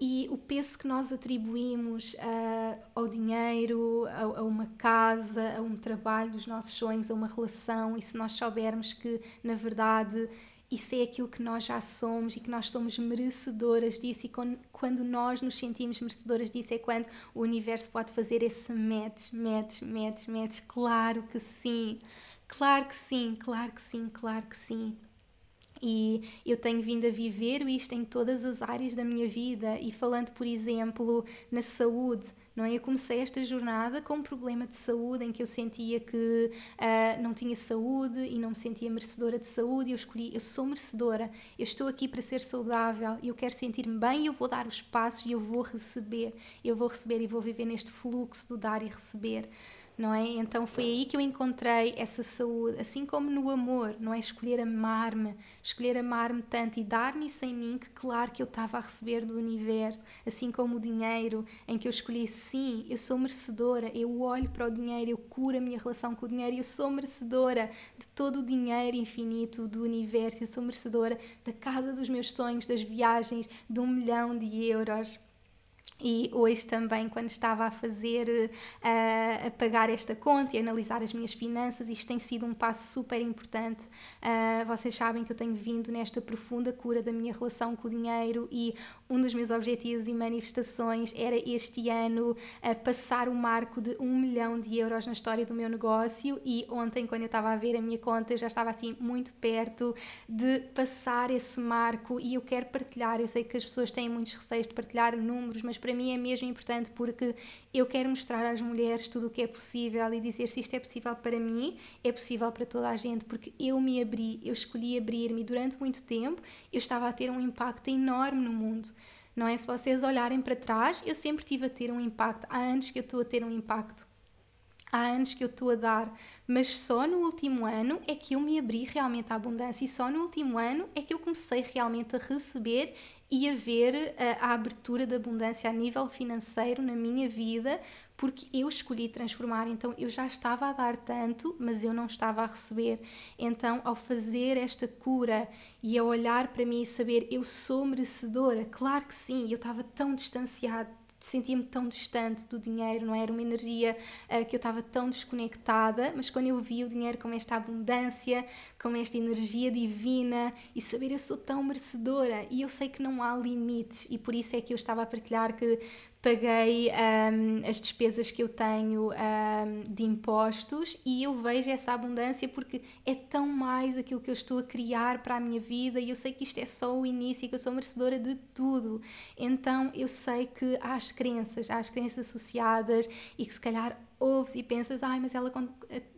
E o peso que nós atribuímos uh, ao dinheiro, a, a, uma casa, a um trabalho dos nossos sonhos, a uma relação, e se nós soubermos que, na verdade, isso é aquilo que nós já somos e que nós somos merecedoras disso, e quando nós nos sentimos merecedoras disso é quando o universo pode fazer esse match, match, match, match. Claro que sim, claro que sim, claro que sim, claro que sim. E eu tenho vindo a viver isto em todas as áreas da minha vida, e falando, por exemplo, na saúde não é? Eu comecei esta jornada com um problema de saúde em que eu sentia que uh, não tinha saúde e não me sentia merecedora de saúde. Eu escolhi, eu sou merecedora, eu estou aqui para ser saudável, eu quero sentir-me bem, eu vou dar os passos e eu vou receber, eu vou receber e vou viver neste fluxo do dar e receber não é? Então foi aí que eu encontrei essa saúde, assim como no amor, não é? Escolher amar-me, escolher amar-me tanto e dar-me isso em mim, que claro que eu estava a receber do universo, assim como o dinheiro, em que eu escolhi sim, eu sou merecedora, eu olho para o dinheiro, eu curo a minha relação com o dinheiro, eu sou merecedora de todo o dinheiro infinito do universo, eu sou merecedora da casa dos meus sonhos, das viagens, de um milhão de euros. E hoje também, quando estava a fazer, uh, a pagar esta conta e analisar as minhas finanças, isto tem sido um passo super importante. Uh, vocês sabem que eu tenho vindo nesta profunda cura da minha relação com o dinheiro e um dos meus objetivos e manifestações era este ano uh, passar o marco de um milhão de euros na história do meu negócio. E ontem, quando eu estava a ver a minha conta, já estava assim muito perto de passar esse marco e eu quero partilhar. Eu sei que as pessoas têm muitos receios de partilhar números, mas para mim é mesmo importante porque eu quero mostrar às mulheres tudo o que é possível e dizer se isto é possível para mim, é possível para toda a gente, porque eu me abri, eu escolhi abrir-me durante muito tempo eu estava a ter um impacto enorme no mundo. Não é? Se vocês olharem para trás, eu sempre tive a ter um impacto. Há anos que eu estou a ter um impacto há anos que eu estou a dar, mas só no último ano é que eu me abri realmente à abundância e só no último ano é que eu comecei realmente a receber e a ver a, eh, a abertura da abundância a nível financeiro na minha vida, porque eu escolhi transformar, então eu já estava a dar tanto, mas eu não estava a receber. Então, ao fazer esta cura e a olhar para mim e saber eu sou merecedora, claro que sim, eu estava tão distanciado sentia-me tão distante do dinheiro, não é? era uma energia uh, que eu estava tão desconectada, mas quando eu vi o dinheiro com esta abundância, com esta energia divina e saber eu sou tão merecedora e eu sei que não há limites e por isso é que eu estava a partilhar que paguei um, as despesas que eu tenho um, de impostos e eu vejo essa abundância porque é tão mais aquilo que eu estou a criar para a minha vida e eu sei que isto é só o início e que eu sou merecedora de tudo. Então eu sei que há as crenças, há as crenças associadas e que se calhar ouves e pensas, ai, mas ela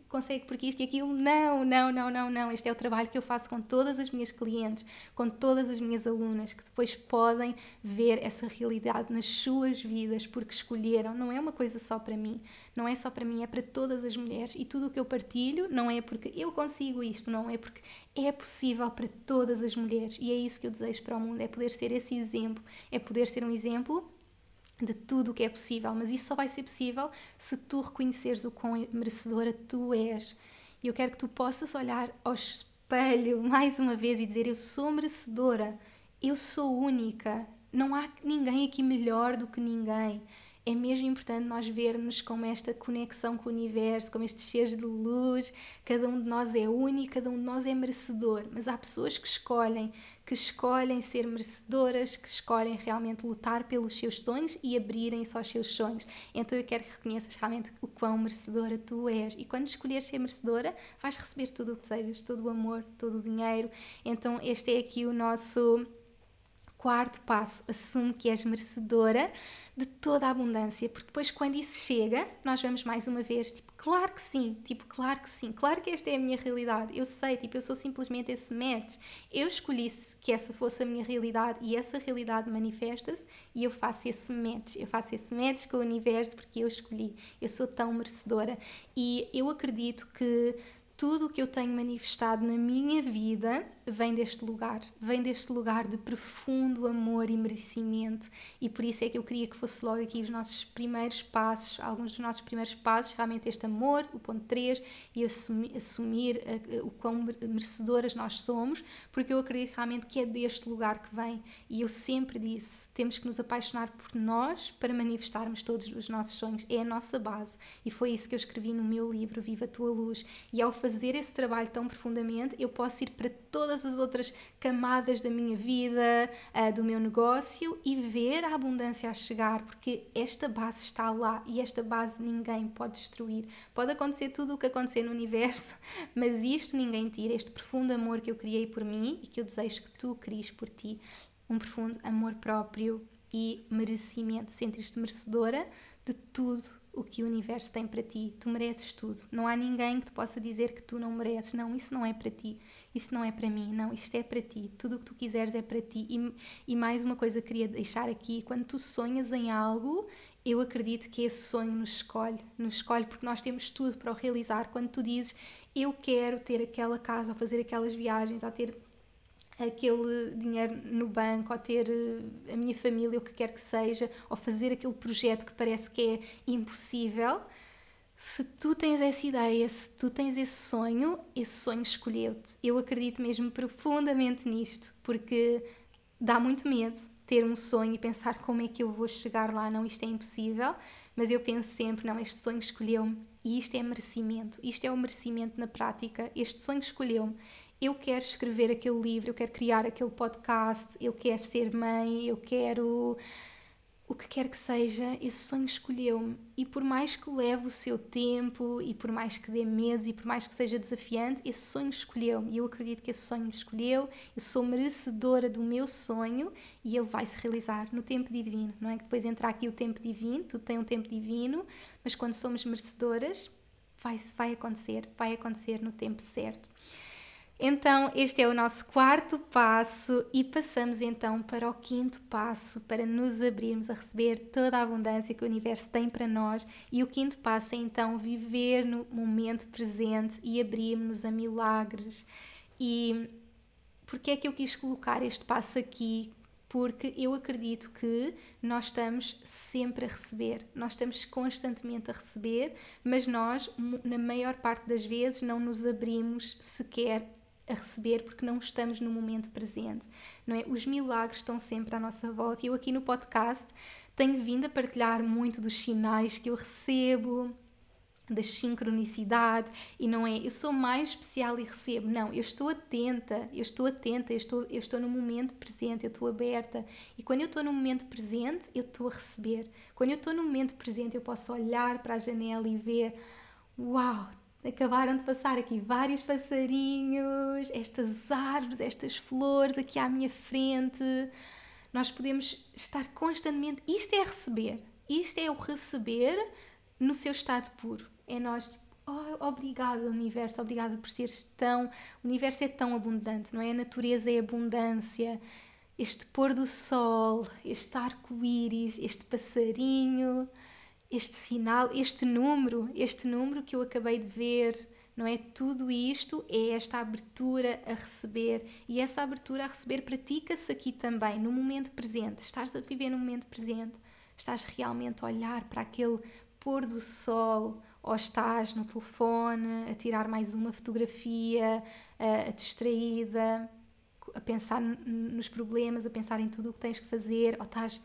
consegue porque isto e aquilo. Não, não, não, não, não. Este é o trabalho que eu faço com todas as minhas clientes, com todas as minhas alunas, que depois podem ver essa realidade nas suas vidas porque escolheram. Não é uma coisa só para mim, não é só para mim, é para todas as mulheres. E tudo o que eu partilho não é porque eu consigo isto, não é porque é possível para todas as mulheres. E é isso que eu desejo para o mundo: é poder ser esse exemplo, é poder ser um exemplo de tudo o que é possível, mas isso só vai ser possível se tu reconheceres o quão merecedora tu és. E eu quero que tu possas olhar ao espelho mais uma vez e dizer: Eu sou merecedora, eu sou única, não há ninguém aqui melhor do que ninguém é mesmo importante nós vermos como esta conexão com o universo, como estes seres de luz, cada um de nós é único, cada um de nós é merecedor, mas há pessoas que escolhem, que escolhem ser merecedoras, que escolhem realmente lutar pelos seus sonhos e abrirem-se aos seus sonhos. Então eu quero que reconheças realmente o quão merecedora tu és. E quando escolheres ser merecedora, vais receber tudo o que sejas, todo o amor, todo o dinheiro. Então este é aqui o nosso quarto passo, assume que és merecedora de toda a abundância, porque depois quando isso chega, nós vamos mais uma vez, tipo, claro que sim, tipo, claro que sim, claro que esta é a minha realidade, eu sei, tipo, eu sou simplesmente esse match, eu escolhi que essa fosse a minha realidade e essa realidade manifesta-se e eu faço esse match, eu faço esse match com o universo porque eu escolhi, eu sou tão merecedora. E eu acredito que tudo o que eu tenho manifestado na minha vida vem deste lugar, vem deste lugar de profundo amor e merecimento, e por isso é que eu queria que fosse logo aqui os nossos primeiros passos, alguns dos nossos primeiros passos, realmente este amor, o ponto 3, e assumir, assumir a, a, o quão merecedoras nós somos, porque eu acredito realmente que é deste lugar que vem, e eu sempre disse: temos que nos apaixonar por nós para manifestarmos todos os nossos sonhos, é a nossa base, e foi isso que eu escrevi no meu livro Viva a Tua Luz, e ao fazer esse trabalho tão profundamente, eu posso ir para todas todas as outras camadas da minha vida, uh, do meu negócio e ver a abundância a chegar, porque esta base está lá e esta base ninguém pode destruir. Pode acontecer tudo o que acontecer no universo, [LAUGHS] mas isto ninguém tira. Este profundo amor que eu criei por mim e que eu desejo que tu cries por ti. Um profundo amor próprio e merecimento. Sentes-te merecedora de tudo o que o universo tem para ti. Tu mereces tudo. Não há ninguém que te possa dizer que tu não mereces. Não, isso não é para ti. Isso não é para mim. Não, isto é para ti. Tudo o que tu quiseres é para ti. E, e mais uma coisa que queria deixar aqui: quando tu sonhas em algo, eu acredito que esse sonho nos escolhe. Nos escolhe porque nós temos tudo para o realizar. Quando tu dizes eu quero ter aquela casa, ou fazer aquelas viagens, ou ter aquele dinheiro no banco, ou ter eh, a minha família, o que quer que seja, ou fazer aquele projeto que parece que é impossível. Se tu tens essa ideia, se tu tens esse sonho, esse sonho escolheu-te. Eu acredito mesmo profundamente nisto, porque dá muito medo ter um sonho e pensar como é que eu vou chegar lá. Não, isto é impossível, mas eu penso sempre: não, este sonho escolheu-me e isto é merecimento. Isto é o merecimento na prática. Este sonho escolheu-me eu quero escrever aquele livro, eu quero criar aquele podcast, eu quero ser mãe, eu quero o que quer que seja, esse sonho escolheu-me. E por mais que leve o seu tempo, e por mais que dê medos, e por mais que seja desafiante, esse sonho escolheu-me. E eu acredito que esse sonho me escolheu, eu sou merecedora do meu sonho e ele vai se realizar no tempo divino. Não é que depois entra aqui o tempo divino, tudo tem um tempo divino, mas quando somos merecedoras, vai, vai acontecer, vai acontecer no tempo certo. Então, este é o nosso quarto passo e passamos então para o quinto passo para nos abrirmos a receber toda a abundância que o universo tem para nós. E o quinto passo é então viver no momento presente e abrirmos a milagres. E porque é que eu quis colocar este passo aqui? Porque eu acredito que nós estamos sempre a receber, nós estamos constantemente a receber, mas nós, na maior parte das vezes, não nos abrimos sequer a receber porque não estamos no momento presente, não é? Os milagres estão sempre à nossa volta e eu aqui no podcast tenho vindo a partilhar muito dos sinais que eu recebo, da sincronicidade e não é? Eu sou mais especial e recebo, não, eu estou atenta, eu estou atenta, eu estou, eu estou no momento presente, eu estou aberta. E quando eu estou no momento presente eu estou a receber, quando eu estou no momento presente eu posso olhar para a janela e ver uau, acabaram de passar aqui vários passarinhos, estas árvores, estas flores aqui à minha frente, nós podemos estar constantemente, isto é receber, isto é o receber no seu estado puro. É nós oh, obrigada universo, obrigada por seres tão, o universo é tão abundante, não é? A natureza é abundância, este pôr do sol, este arco-íris, este passarinho, este sinal, este número, este número que eu acabei de ver, não é? Tudo isto é esta abertura a receber e essa abertura a receber pratica-se aqui também, no momento presente. Estás a viver no momento presente, estás realmente a olhar para aquele pôr do sol ou estás no telefone a tirar mais uma fotografia, a, a distraída, a pensar nos problemas, a pensar em tudo o que tens que fazer, ou estás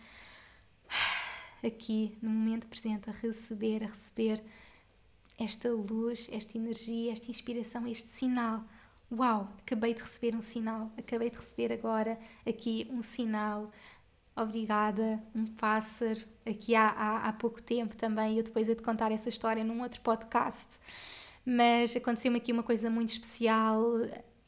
aqui no momento presente a receber, a receber esta luz, esta energia, esta inspiração, este sinal. Uau, acabei de receber um sinal, acabei de receber agora aqui um sinal obrigada, um pássaro, aqui há, há, há pouco tempo também, eu depois hei de contar essa história num outro podcast, mas aconteceu-me aqui uma coisa muito especial,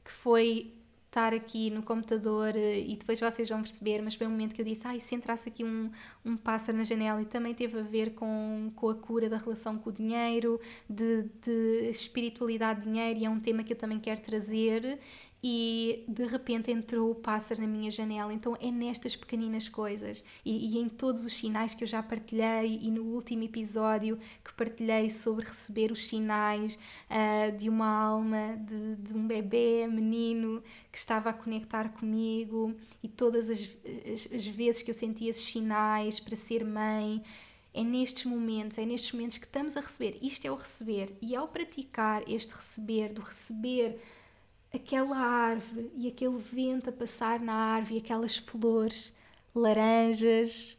que foi estar aqui no computador eh, e depois vocês vão perceber, mas foi um momento que eu disse, ai, se entrasse aqui um, um pássaro na janela. E também teve a ver com, com a cura da relação com o dinheiro, de, de espiritualidade de dinheiro e é um tema que eu também quero trazer e de repente entrou o pássaro na minha janela. Então é nestas pequeninas coisas e, e, em todos os sinais que eu já partilhei e no último episódio que partilhei sobre receber os sinais uh, de uma alma, de, de, um bebê menino que estava a conectar comigo e todas as, as, as vezes que eu senti esses sinais para ser mãe. É nestes momentos, é nestes momentos que estamos a receber. Isto é o receber. E ao praticar este receber, do receber aquela árvore e aquele vento a passar na árvore e aquelas flores laranjas.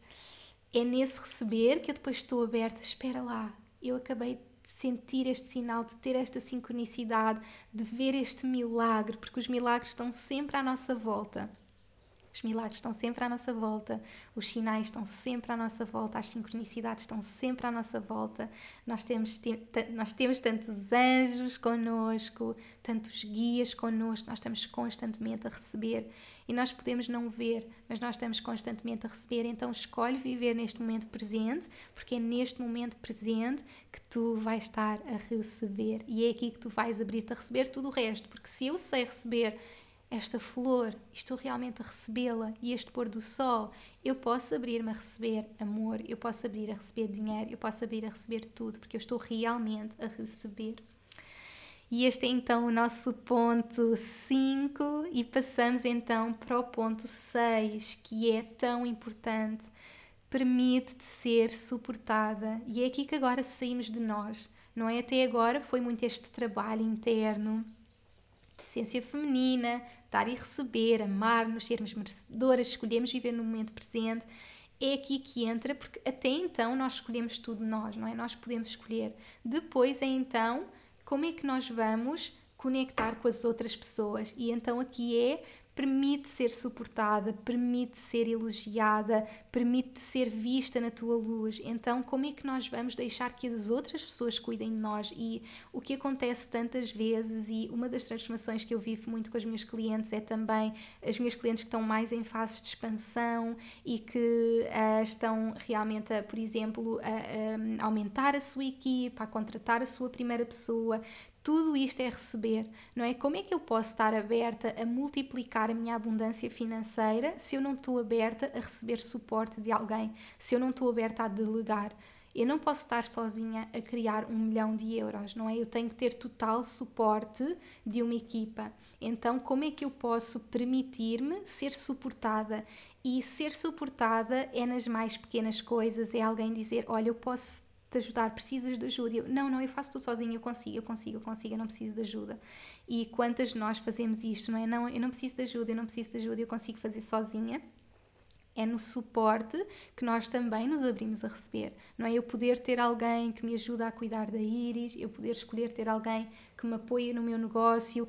É nesse receber que eu depois estou aberta. Espera lá, eu acabei de sentir este sinal, de ter esta sincronicidade, de ver este milagre, porque os milagres estão sempre à nossa volta. Os milagres estão sempre à nossa volta, os sinais estão sempre à nossa volta, as sincronicidades estão sempre à nossa volta. Nós temos, nós temos tantos anjos connosco, tantos guias connosco, nós estamos constantemente a receber e nós podemos não ver, mas nós estamos constantemente a receber. Então escolhe viver neste momento presente, porque é neste momento presente que tu vais estar a receber e é aqui que tu vais abrir-te a receber tudo o resto, porque se eu sei receber esta flor, estou realmente a recebê-la e este pôr do sol, eu posso abrir-me a receber amor, eu posso abrir a receber dinheiro, eu posso abrir a receber tudo, porque eu estou realmente a receber. E este é então o nosso ponto 5 e passamos então para o ponto 6, que é tão importante. Permite-te ser suportada. E é aqui que agora saímos de nós. Não é? Até agora foi muito este trabalho interno, essência feminina, dar e receber, amar-nos, sermos merecedoras, escolhemos viver no momento presente. É aqui que entra, porque até então nós escolhemos tudo nós, não é? Nós podemos escolher. Depois é então como é que nós vamos conectar com as outras pessoas. E então aqui é permite ser suportada, permite ser elogiada, permite ser vista na tua luz. Então, como é que nós vamos deixar que as outras pessoas cuidem de nós? E o que acontece tantas vezes, e uma das transformações que eu vivo muito com as minhas clientes é também as minhas clientes que estão mais em fases de expansão e que uh, estão realmente, a, por exemplo, a, a aumentar a sua equipa, a contratar a sua primeira pessoa, tudo isto é receber, não é? Como é que eu posso estar aberta a multiplicar a minha abundância financeira se eu não estou aberta a receber suporte de alguém, se eu não estou aberta a delegar? Eu não posso estar sozinha a criar um milhão de euros, não é? Eu tenho que ter total suporte de uma equipa. Então, como é que eu posso permitir-me ser suportada? E ser suportada é nas mais pequenas coisas, é alguém dizer: Olha, eu posso te ajudar, precisas de ajuda. Eu, não, não, eu faço tudo sozinho, eu consigo, eu consigo, eu consigo, eu não preciso de ajuda. E quantas de nós fazemos isto, não é? Não, eu não preciso de ajuda, eu não preciso de ajuda, eu consigo fazer sozinha. É no suporte que nós também nos abrimos a receber. Não é eu poder ter alguém que me ajuda a cuidar da íris, eu poder escolher ter alguém que me apoie no meu negócio,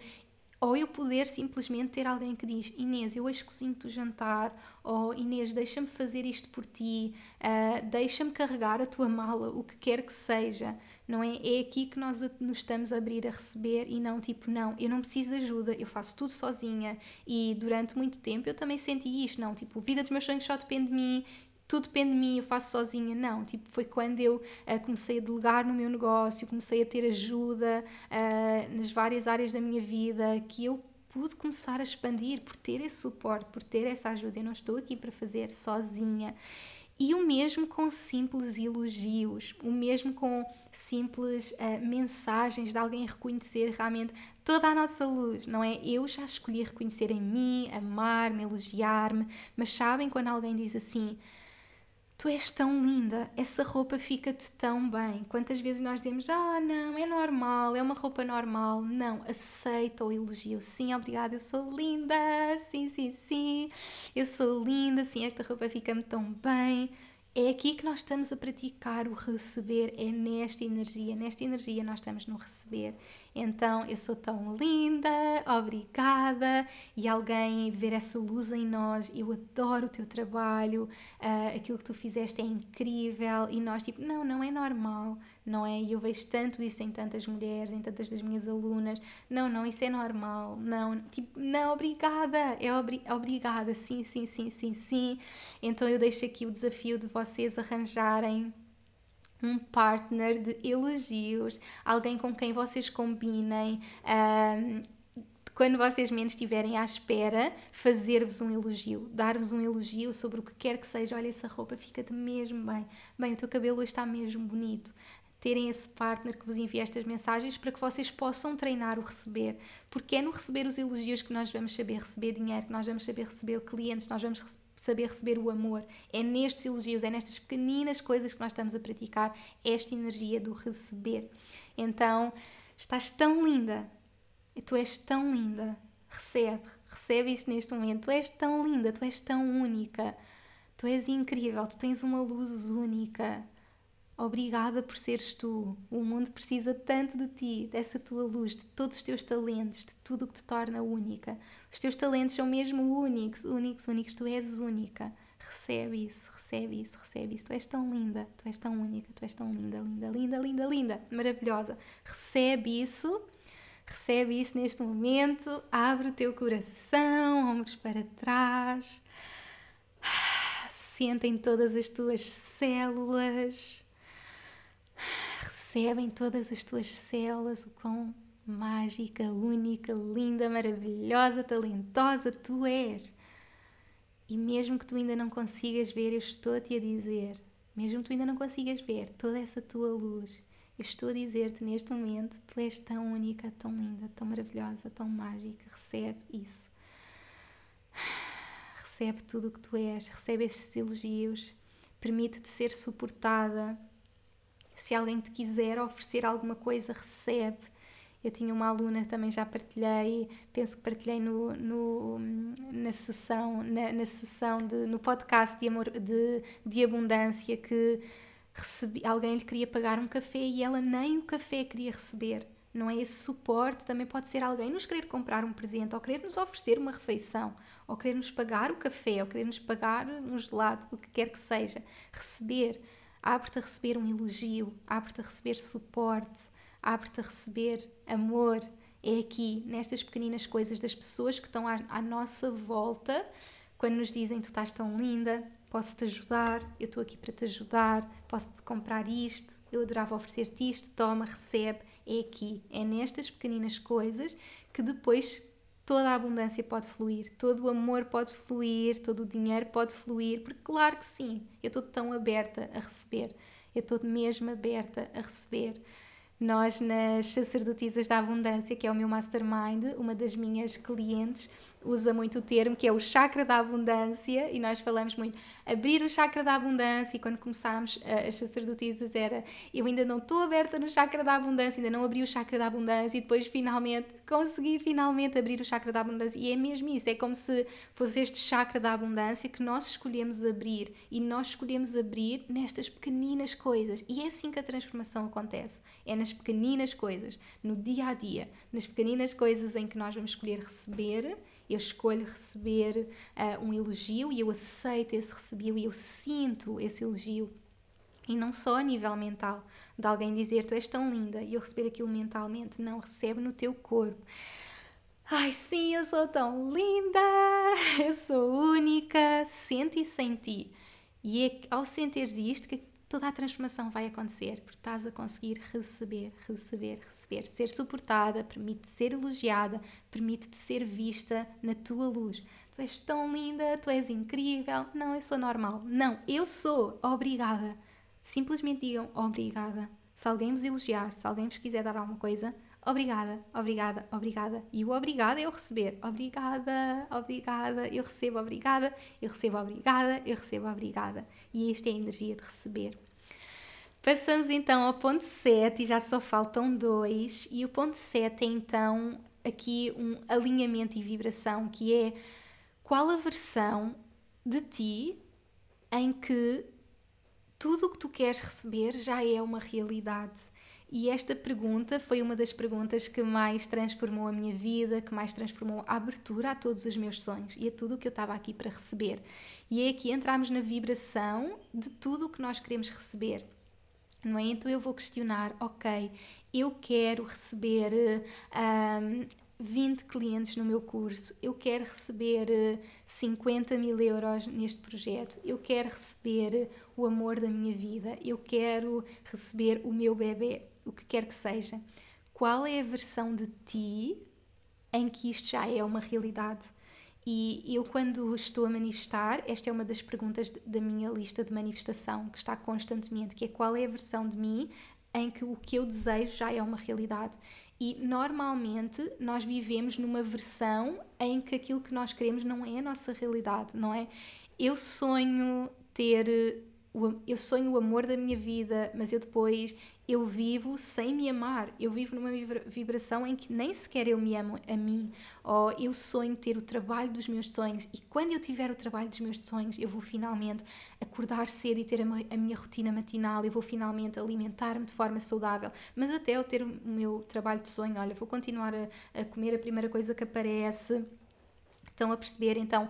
ou eu poder simplesmente ter alguém que diz: Inês, eu hoje cozinho-te o jantar, ou Inês, deixa-me fazer isto por ti, uh, deixa-me carregar a tua mala, o que quer que seja. Não é? É aqui que nós nos estamos a abrir a receber e não tipo, não, eu não preciso de ajuda, eu faço tudo sozinha. E durante muito tempo eu também senti isto, não, tipo, a vida dos meus sonhos só depende de mim, tudo depende de mim, eu faço sozinha. Não, tipo, foi quando eu uh, comecei a delegar no meu negócio, comecei a ter ajuda uh, nas várias áreas da minha vida, que eu pude começar a expandir por ter esse suporte, por ter essa ajuda. Eu não estou aqui para fazer sozinha. E o mesmo com simples elogios, o mesmo com simples uh, mensagens de alguém reconhecer realmente toda a nossa luz, não é? Eu já escolhi reconhecer em mim, amar-me, elogiar-me, mas sabem quando alguém diz assim: Tu és tão linda, essa roupa fica-te tão bem. Quantas vezes nós dizemos, ah, não, é normal, é uma roupa normal. Não, aceita o elogio. Sim, obrigada, eu sou linda. Sim, sim, sim, eu sou linda. Sim, esta roupa fica-me tão bem. É aqui que nós estamos a praticar o receber, é nesta energia, nesta energia nós estamos no receber. Então eu sou tão linda, obrigada, e alguém ver essa luz em nós, eu adoro o teu trabalho, uh, aquilo que tu fizeste é incrível, e nós tipo, não, não é normal, não é? E eu vejo tanto isso em tantas mulheres, em tantas das minhas alunas, não, não, isso é normal, não, tipo, não, obrigada, é obri obrigada, sim, sim, sim, sim, sim. Então eu deixo aqui o desafio de vocês arranjarem um partner de elogios, alguém com quem vocês combinem. Um, quando vocês menos estiverem à espera, fazer-vos um elogio, dar-vos um elogio sobre o que quer que seja. Olha, essa roupa fica-te mesmo bem. Bem, o teu cabelo hoje está mesmo bonito terem esse partner que vos envia estas mensagens para que vocês possam treinar o receber, porque é no receber os elogios que nós vamos saber receber dinheiro, que nós vamos saber receber clientes, nós vamos saber receber o amor. É nestes elogios, é nestas pequeninas coisas que nós estamos a praticar esta energia do receber. Então, estás tão linda, tu és tão linda, recebe, recebe isto neste momento, tu és tão linda, tu és tão única, tu és incrível, tu tens uma luz única Obrigada por seres tu. O mundo precisa tanto de ti, dessa tua luz, de todos os teus talentos, de tudo o que te torna única. Os teus talentos são mesmo únicos, únicos, únicos. Tu és única. Recebe isso, recebe isso, recebe isso. Tu és tão linda, tu és tão única, tu és tão linda, linda, linda, linda, linda, maravilhosa. Recebe isso, recebe isso neste momento. Abre o teu coração, ombros para trás. Senta em todas as tuas células recebem todas as tuas células o quão mágica, única, linda, maravilhosa, talentosa tu és. E mesmo que tu ainda não consigas ver, eu estou-te a dizer, mesmo que tu ainda não consigas ver toda essa tua luz, eu estou a dizer-te neste momento, tu és tão única, tão linda, tão maravilhosa, tão mágica, recebe isso. Recebe tudo o que tu és, recebe esses elogios, permite-te ser suportada, se alguém te quiser oferecer alguma coisa, recebe. Eu tinha uma aluna, também já partilhei, penso que partilhei no, no, na sessão, na, na sessão de, no podcast de, amor, de, de abundância, que recebi, alguém lhe queria pagar um café e ela nem o café queria receber. Não é esse suporte, também pode ser alguém nos querer comprar um presente, ou querer nos oferecer uma refeição, ou querer nos pagar o café, ou querer nos pagar um gelado, o que quer que seja. Receber abre-te a receber um elogio, abre-te a receber suporte, abre-te a receber amor. É aqui, nestas pequeninas coisas das pessoas que estão à, à nossa volta, quando nos dizem tu estás tão linda, posso-te ajudar, eu estou aqui para te ajudar, posso-te comprar isto, eu adorava oferecer-te isto, toma, recebe. É aqui, é nestas pequeninas coisas que depois toda a abundância pode fluir, todo o amor pode fluir, todo o dinheiro pode fluir, porque claro que sim, eu estou tão aberta a receber, eu estou mesmo aberta a receber. Nós, nas sacerdotisas da abundância, que é o meu mastermind, uma das minhas clientes, usa muito o termo que é o chakra da abundância e nós falamos muito abrir o chakra da abundância e quando começámos as sacerdotisas era eu ainda não estou aberta no chakra da abundância, ainda não abri o chakra da abundância e depois finalmente consegui finalmente abrir o chakra da abundância. E é mesmo isso, é como se fosse este chakra da abundância que nós escolhemos abrir e nós escolhemos abrir nestas pequeninas coisas. E é assim que a transformação acontece, é nas pequeninas coisas, no dia a dia, nas pequeninas coisas em que nós vamos escolher receber eu escolho receber uh, um elogio e eu aceito esse recebio e eu sinto esse elogio. E não só a nível mental, de alguém dizer tu és tão linda e eu receber aquilo mentalmente, não, recebe no teu corpo. Ai, sim, eu sou tão linda, [LAUGHS] eu sou única, sente e senti. E é ao sentir isto que toda a transformação vai acontecer, porque estás a conseguir receber, receber, receber, ser suportada, permite ser elogiada, permite-te ser vista na tua luz. Tu és tão linda, tu és incrível. Não, eu sou normal. Não, eu sou. Obrigada. Simplesmente digam obrigada. Se alguém vos elogiar, se alguém vos quiser dar alguma coisa, obrigada, obrigada, obrigada. E o obrigada é eu receber. Obrigada, obrigada, eu recebo obrigada, eu recebo obrigada, eu recebo obrigada. E esta é a energia de receber. Passamos então ao ponto 7 e já só faltam dois. E o ponto 7 é então aqui um alinhamento e vibração, que é qual a versão de ti em que tudo o que tu queres receber já é uma realidade. E esta pergunta foi uma das perguntas que mais transformou a minha vida, que mais transformou a abertura a todos os meus sonhos e a tudo o que eu estava aqui para receber. E é aqui entramos na vibração de tudo o que nós queremos receber não é? Então eu vou questionar, ok, eu quero receber um, 20 clientes no meu curso, eu quero receber 50 mil euros neste projeto, eu quero receber o amor da minha vida, eu quero receber o meu bebê, o que quer que seja. Qual é a versão de ti em que isto já é uma realidade? E eu, quando estou a manifestar, esta é uma das perguntas da minha lista de manifestação, que está constantemente, que é qual é a versão de mim em que o que eu desejo já é uma realidade. E normalmente nós vivemos numa versão em que aquilo que nós queremos não é a nossa realidade, não é? Eu sonho ter eu sonho o amor da minha vida, mas eu depois eu vivo sem me amar, eu vivo numa vibração em que nem sequer eu me amo a mim, ou eu sonho ter o trabalho dos meus sonhos. E quando eu tiver o trabalho dos meus sonhos, eu vou finalmente acordar cedo e ter a, minha rotina matinal, eu vou finalmente alimentar-me de forma saudável, mas até eu ter o meu trabalho de sonho, olha, vou continuar a, a comer a primeira coisa que aparece. Estão a perceber? Então,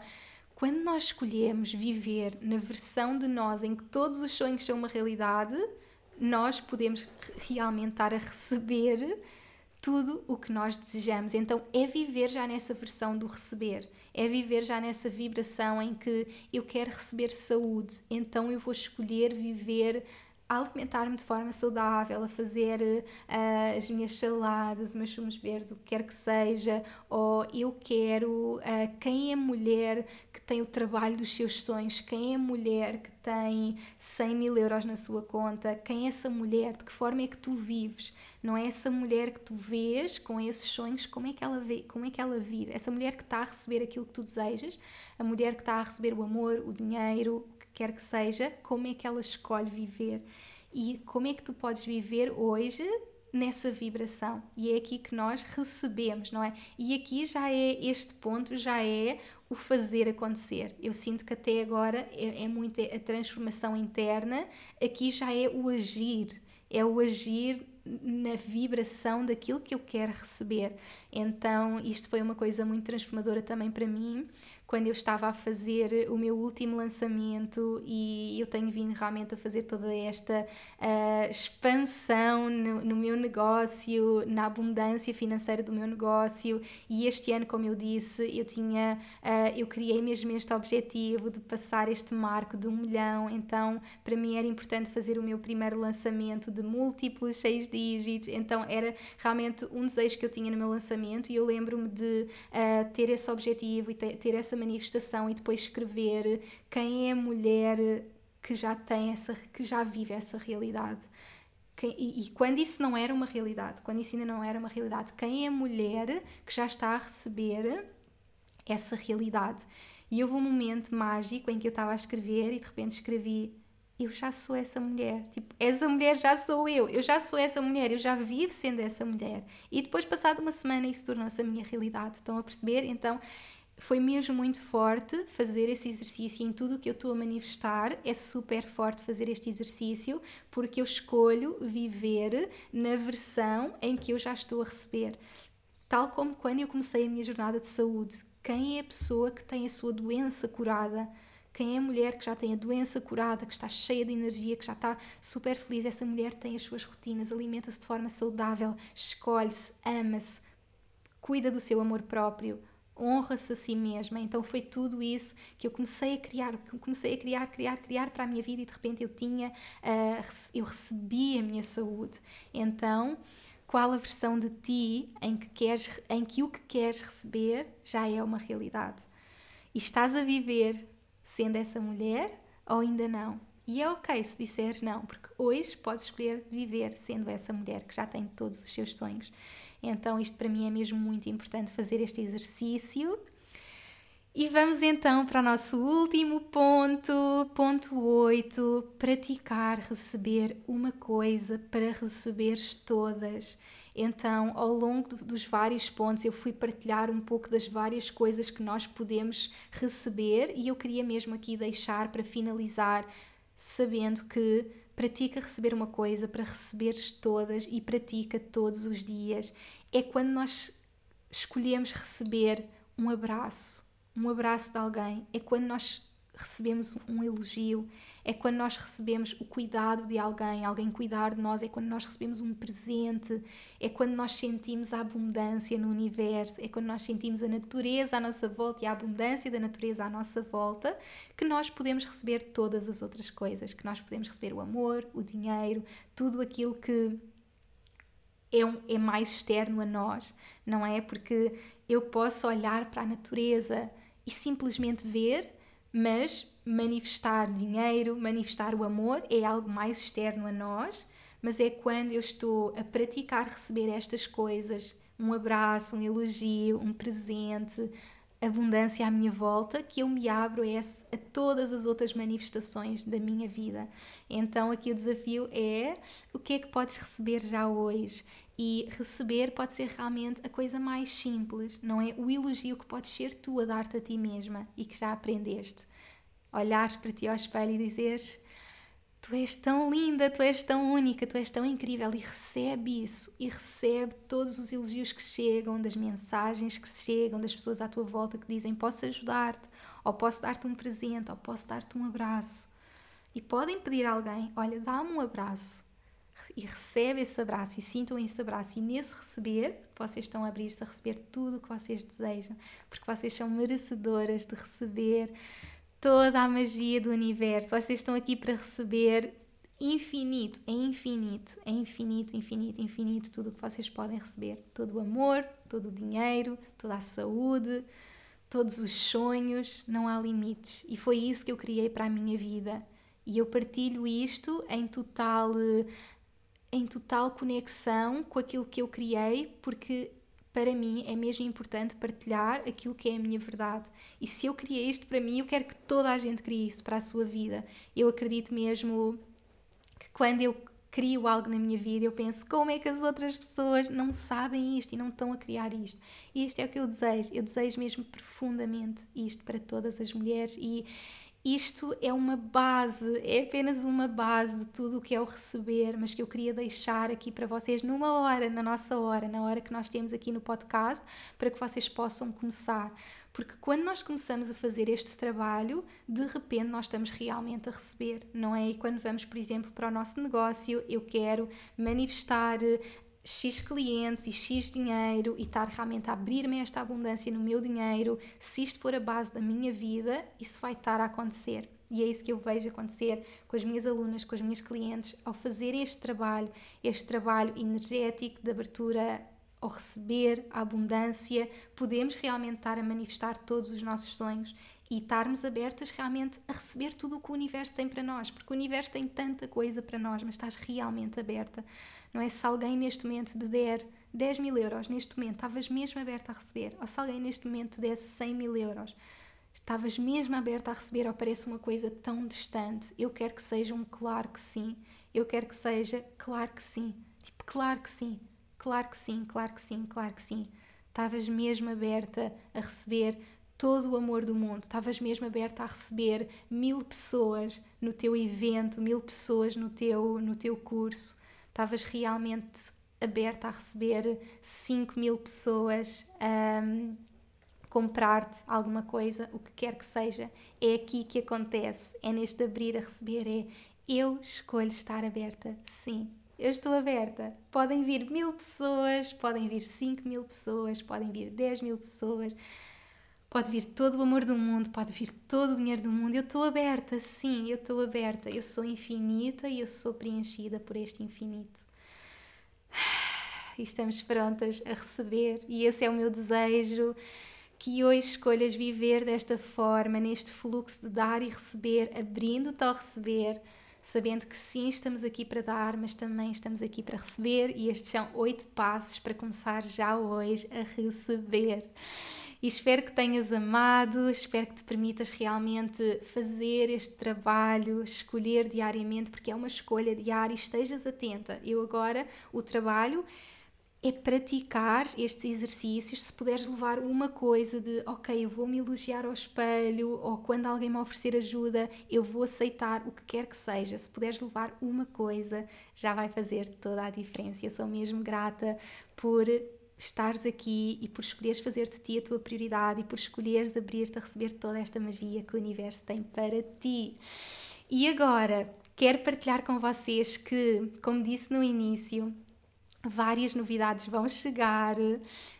quando nós escolhemos viver na versão de nós em que todos os sonhos são uma realidade, nós podemos realmente estar a receber tudo o que nós desejamos. Então é viver já nessa versão do receber, é viver já nessa vibração em que eu quero receber saúde, então eu vou escolher viver alimentar-me de forma saudável, a fazer uh, as minhas saladas, os meus sumos verdes, o que quer que seja, ou eu quero uh, quem é mulher que tem o trabalho dos seus sonhos, quem é mulher que tem 100 mil euros na sua conta, quem é essa mulher, de que forma é que tu vives, não é essa mulher que tu vês com esses sonhos, como é que ela, vê, como é que ela vive, essa mulher que está a receber aquilo que tu desejas, a mulher que está a receber o amor, o dinheiro, quer que seja, como é que ela escolhe viver e como é que tu podes viver hoje nessa vibração. E é aqui que nós recebemos, não é? E aqui já é este ponto, já é o fazer acontecer. Eu sinto que até agora é, é muito a transformação interna, aqui já é o agir, é o agir na vibração daquilo que eu quero receber. Então, isto foi uma coisa muito transformadora também para mim quando eu estava a fazer o meu último lançamento e eu tenho vindo realmente a fazer toda esta uh, expansão no, no, meu negócio, na abundância financeira do meu negócio. E este ano, como eu disse, eu tinha, uh, eu criei mesmo este objetivo de passar este marco de um milhão, então para mim era importante fazer o meu primeiro lançamento de múltiplos seis dígitos, então era realmente um desejo que eu tinha no meu lançamento. E eu lembro-me de uh, ter esse objetivo e ter, ter essa manifestação e depois escrever quem é a mulher que já tem essa, que já vive essa realidade. e, e, quando isso não era uma realidade, quando isso ainda não era uma realidade, quem é a mulher que já está a receber essa realidade. E houve um momento mágico em que eu estava a escrever e de repente escrevi eu já sou essa mulher. Tipo, essa mulher já sou eu. Eu já sou essa mulher. Eu já vivo sendo essa mulher. E depois, passado uma semana, isso tornou-se a minha realidade. Estão a perceber? Então, foi mesmo muito forte fazer esse exercício em tudo o que eu estou a manifestar. É super forte fazer este exercício porque eu escolho viver na versão em que eu já estou a receber. Tal como quando eu comecei a minha jornada de saúde. Quem é a pessoa que tem a sua doença curada? Quem é a mulher que já tem a doença curada, que está cheia de energia, que já está super feliz? Essa mulher tem as suas rotinas, alimenta-se de forma saudável, escolhe-se, ama-se, cuida do seu amor próprio, honra-se a si mesma. Então foi tudo isso que eu comecei a criar, comecei a criar, criar, criar para a minha vida e de repente eu tinha, uh, eu recebi a minha saúde. Então, qual a versão de ti em que, queres, em que o que queres receber já é uma realidade? E estás a viver sendo essa mulher ou ainda não. E é ok se disseres não, porque hoje podes escolher viver sendo essa mulher que já tem todos os seus sonhos. Então, isto para mim é mesmo muito importante fazer este exercício. E vamos então para o nosso último ponto, ponto 8, praticar receber uma coisa para receberes todas. Então, ao longo dos vários pontos, eu fui partilhar um pouco das várias coisas que nós podemos receber e eu queria mesmo aqui deixar para finalizar, sabendo que pratica receber uma coisa para receberes todas e pratica todos os dias. É quando nós escolhemos receber um abraço, um abraço de alguém, é quando nós recebemos um elogio, é quando nós recebemos o cuidado de alguém, alguém cuidar de nós, é quando nós recebemos um presente, é quando nós sentimos a abundância no universo, é quando nós sentimos a natureza à nossa volta e a abundância da natureza à nossa volta, que nós podemos receber todas as outras coisas, que nós podemos receber o amor, o dinheiro, tudo aquilo que é, um, é mais externo a nós, não é? Porque eu posso olhar para a natureza e simplesmente ver mas manifestar dinheiro, manifestar o amor é algo mais externo a nós, mas é quando eu estou a praticar receber estas coisas, um abraço, um elogio, um presente, abundância à minha volta, que eu me abro a, todas as outras manifestações da minha vida. Então aqui o desafio é o que é que podes receber já hoje? E receber pode ser realmente a coisa mais simples, não é? O elogio que podes ser tu a dar-te a ti mesma e que já aprendeste. Olhares para ti ao espelho e dizeres: Tu és tão linda, tu és tão única, tu és tão incrível e recebe isso e recebe todos os elogios que chegam, das mensagens que chegam, das pessoas à tua volta que dizem: Posso ajudar-te, ou posso dar-te um presente, ou posso dar-te um abraço. E podem pedir a alguém: Olha, dá-me um abraço e recebe esse abraço e sintam esse abraço. E nesse receber vocês estão a abrir-se a receber tudo o que vocês desejam porque vocês são merecedoras de receber toda a magia do universo. Vocês estão aqui para receber infinito, é infinito, é infinito, infinito, infinito tudo o que vocês podem receber. Todo o amor, todo o dinheiro, toda a saúde todos os sonhos, não há limites. E foi isso que eu criei para a minha vida. E eu partilho isto em total em total conexão com aquilo que eu criei, porque para mim é mesmo importante partilhar aquilo que é a minha verdade. E se eu criei isto para mim, eu quero que toda a gente crie isso para a sua vida. Eu acredito mesmo que quando eu crio algo na minha vida, eu penso como é que as outras pessoas não sabem isto e não estão a criar isto. E isto é o que eu desejo. Eu desejo mesmo profundamente isto para todas as mulheres e isto é uma base, é apenas uma base de tudo o que é o receber, mas que eu queria deixar aqui para vocês numa hora, na nossa hora, na hora que nós temos aqui no podcast, para que vocês possam começar. Porque quando nós começamos a fazer este trabalho, de repente nós estamos realmente a receber, não é? E quando vamos, por exemplo, para o nosso negócio, eu quero manifestar X clientes e X dinheiro e estar realmente a abrir-me esta abundância no meu dinheiro, se isto for a base da minha vida, isso vai estar a acontecer. E é isso que eu vejo acontecer com as minhas alunas, com as minhas clientes, ao fazerem este trabalho, este trabalho energético de abertura ao receber a abundância, podemos realmente estar a manifestar todos os nossos sonhos e estarmos abertas realmente a receber tudo o que o universo tem para nós, porque o universo tem tanta coisa para nós, mas estás realmente aberta. Não é se alguém neste momento te der 10 mil euros, neste momento estavas mesmo aberta a receber, ou se alguém neste momento te desse 100 mil euros, estavas mesmo aberta a receber ou parece uma coisa tão distante? Eu quero que seja um claro que sim, eu quero que seja claro que sim, tipo, claro que sim, claro que sim, claro que sim, claro que sim. Estavas mesmo aberta a receber todo o amor do mundo. Estavas mesmo aberta a receber mil pessoas no teu evento, mil pessoas no teu, no teu curso. Estavas realmente aberta a receber 5 mil pessoas um, comprar-te alguma coisa, o que quer que seja. É aqui que acontece, é neste abrir a receber, é eu escolho estar aberta, sim. Eu estou aberta. Podem vir mil pessoas, podem vir 5 mil pessoas, podem vir 10 mil pessoas Pode vir todo o amor do mundo, pode vir todo o dinheiro do mundo. Eu estou aberta, sim, eu estou aberta. Eu sou infinita e eu sou preenchida por este infinito. [SIGHS] E estamos prontas a receber, e esse é o meu desejo. Que hoje escolhas viver desta forma, neste fluxo de dar e receber, abrindo-te ao receber, sabendo que sim, estamos aqui para dar, mas também estamos aqui para receber, e estes são oito passos para começar já hoje a receber. E espero que tenhas amado, espero que te permitas realmente fazer este trabalho, escolher diariamente, porque é uma escolha diária e estejas atenta. Eu agora, o trabalho é praticar estes exercícios. Se puderes levar uma coisa de, ok, eu vou me elogiar ao espelho, ou quando alguém me oferecer ajuda, eu vou aceitar o que quer que seja. Se puderes levar uma coisa, já vai fazer toda a diferença. Eu sou mesmo grata por estares aqui e por escolheres fazer de ti a tua prioridade e por escolheres abrir-te a receber toda esta magia que o universo tem para ti. E agora, quero partilhar com vocês que, como disse no início, várias novidades vão chegar.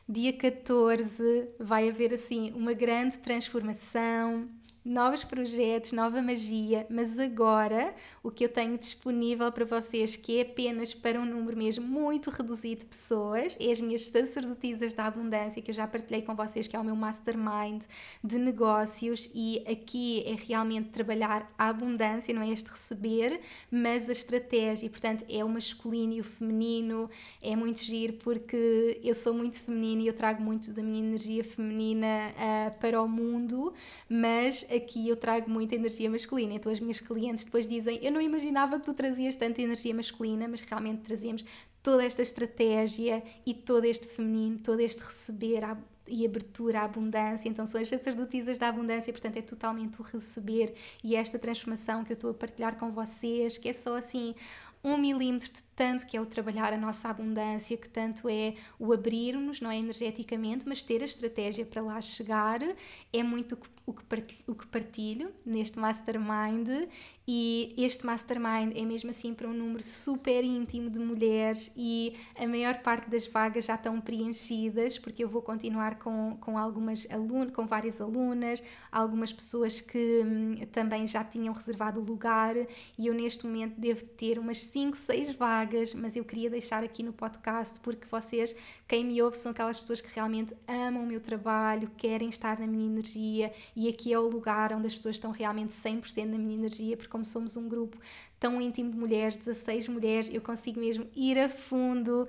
Dia 14 vai haver assim uma grande transformação novos projetos, nova magia, mas agora o que eu tenho disponível para vocês, que é apenas para um número mesmo muito reduzido de pessoas, é as minhas sacerdotisas da abundância, que eu já partilhei com vocês, que é o meu mastermind de negócios, e aqui é realmente trabalhar a abundância, não é este receber, mas a estratégia, portanto é o masculino e o feminino, é muito giro porque eu sou muito feminina e eu trago muito da minha energia feminina uh, para o mundo, mas aqui eu trago muita energia masculina. Então as minhas clientes depois dizem: Eu não imaginava que tu trazias tanta energia masculina, mas realmente trazíamos toda esta estratégia e todo este feminino, todo este receber e abertura à abundância. Então são as sacerdotisas da abundância, portanto é totalmente o receber e esta transformação que eu estou a partilhar com vocês, que é só assim um milímetro de tanto que é o trabalhar a nossa abundância, que tanto é o abrir-nos, não é energeticamente, mas ter a estratégia para lá chegar, é muito o que partilho, o que partilho neste mastermind e este mastermind é mesmo assim para um número super íntimo de mulheres e a maior parte das vagas já estão preenchidas porque eu vou continuar com, com algumas alunas, com várias alunas, algumas pessoas que hum, também já tinham reservado o lugar e eu neste momento devo ter umas 5, 6 vagas, mas eu queria deixar aqui no podcast porque vocês, quem me ouve, são aquelas pessoas que realmente amam o meu trabalho, querem estar na minha energia e aqui é o lugar onde as pessoas estão realmente 100% na minha energia, porque como somos um grupo tão íntimo de mulheres, 16 mulheres, eu consigo mesmo ir a fundo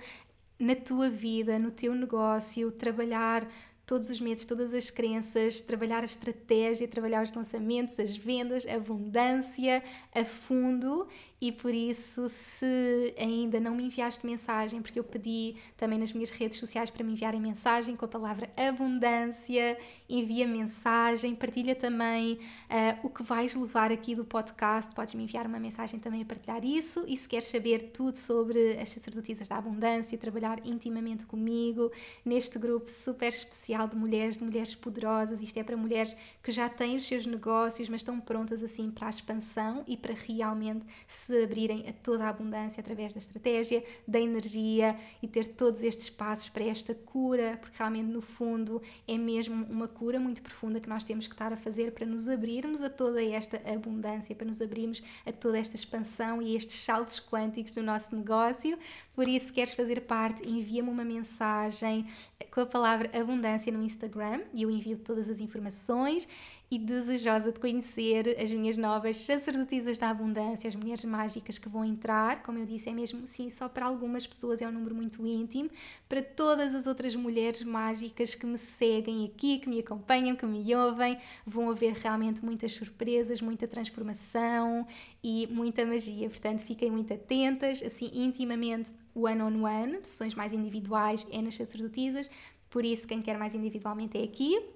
na tua vida, no teu negócio, trabalhar todos os medos, todas as crenças, trabalhar a estratégia, trabalhar os lançamentos, as vendas, abundância a fundo. E por isso, se ainda não me enviaste mensagem, porque eu pedi também nas minhas redes sociais para me enviarem mensagem com a palavra abundância, envia mensagem, partilha também uh, o que vais levar aqui do podcast, podes me enviar uma mensagem também a partilhar isso. E se queres saber tudo sobre as sacerdotisas da abundância, trabalhar intimamente comigo neste grupo super especial de mulheres, de mulheres poderosas, isto é para mulheres que já têm os seus negócios, mas estão prontas assim para a expansão e para realmente se abrirem a toda a abundância através da estratégia, da energia e ter todos estes passos para esta cura, porque realmente no fundo é mesmo uma cura muito profunda que nós temos que estar a fazer para nos abrirmos a toda esta abundância, para nos abrirmos a toda esta expansão e estes saltos quânticos do nosso negócio. Por isso, queres fazer parte, envia-me uma mensagem com a palavra abundância no Instagram e eu envio todas as informações e desejosa de conhecer as minhas novas sacerdotisas da abundância, as mulheres mágicas que vão entrar. Como eu disse, é mesmo sim, só para algumas pessoas é um número muito íntimo. Para todas as outras mulheres mágicas que me seguem aqui, que me acompanham, que me ouvem, vão haver realmente muitas surpresas, muita transformação e muita magia. Portanto, fiquem muito atentas, assim, intimamente, one-on-one, -on -one, sessões mais individuais é nas sacerdotisas. Por isso, quem quer mais individualmente é aqui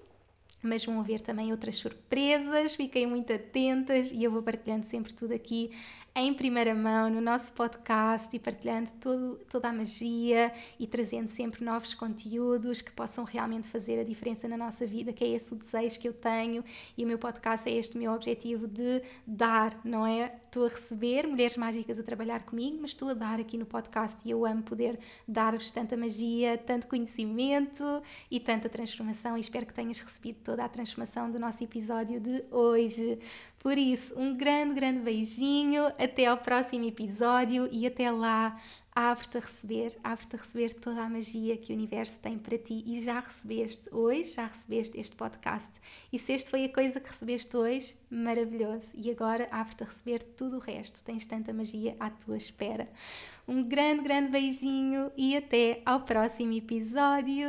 mas vão haver também outras surpresas, fiquem muito atentas e eu vou partilhando sempre tudo aqui em primeira mão no nosso podcast e partilhando todo, toda a magia e trazendo sempre novos conteúdos que possam realmente fazer a diferença na nossa vida, que é esse o desejo que eu tenho e o meu podcast é este o meu objetivo de dar, não é? Estou a receber mulheres mágicas a trabalhar comigo, mas estou a dar aqui no podcast e eu amo poder dar-vos tanta magia, tanto conhecimento e tanta transformação e espero que tenhas recebido toda a transformação do nosso episódio de hoje. Por isso, um grande, grande beijinho, até ao próximo episódio e até lá, abre-te a receber, abre-te a receber toda a magia que o universo tem para ti e já recebeste hoje, já recebeste este podcast. E se este foi a coisa que recebeste hoje, maravilhoso. E agora abre-te a receber tudo o resto, tens tanta magia à tua espera. Um grande, grande beijinho e até ao próximo episódio.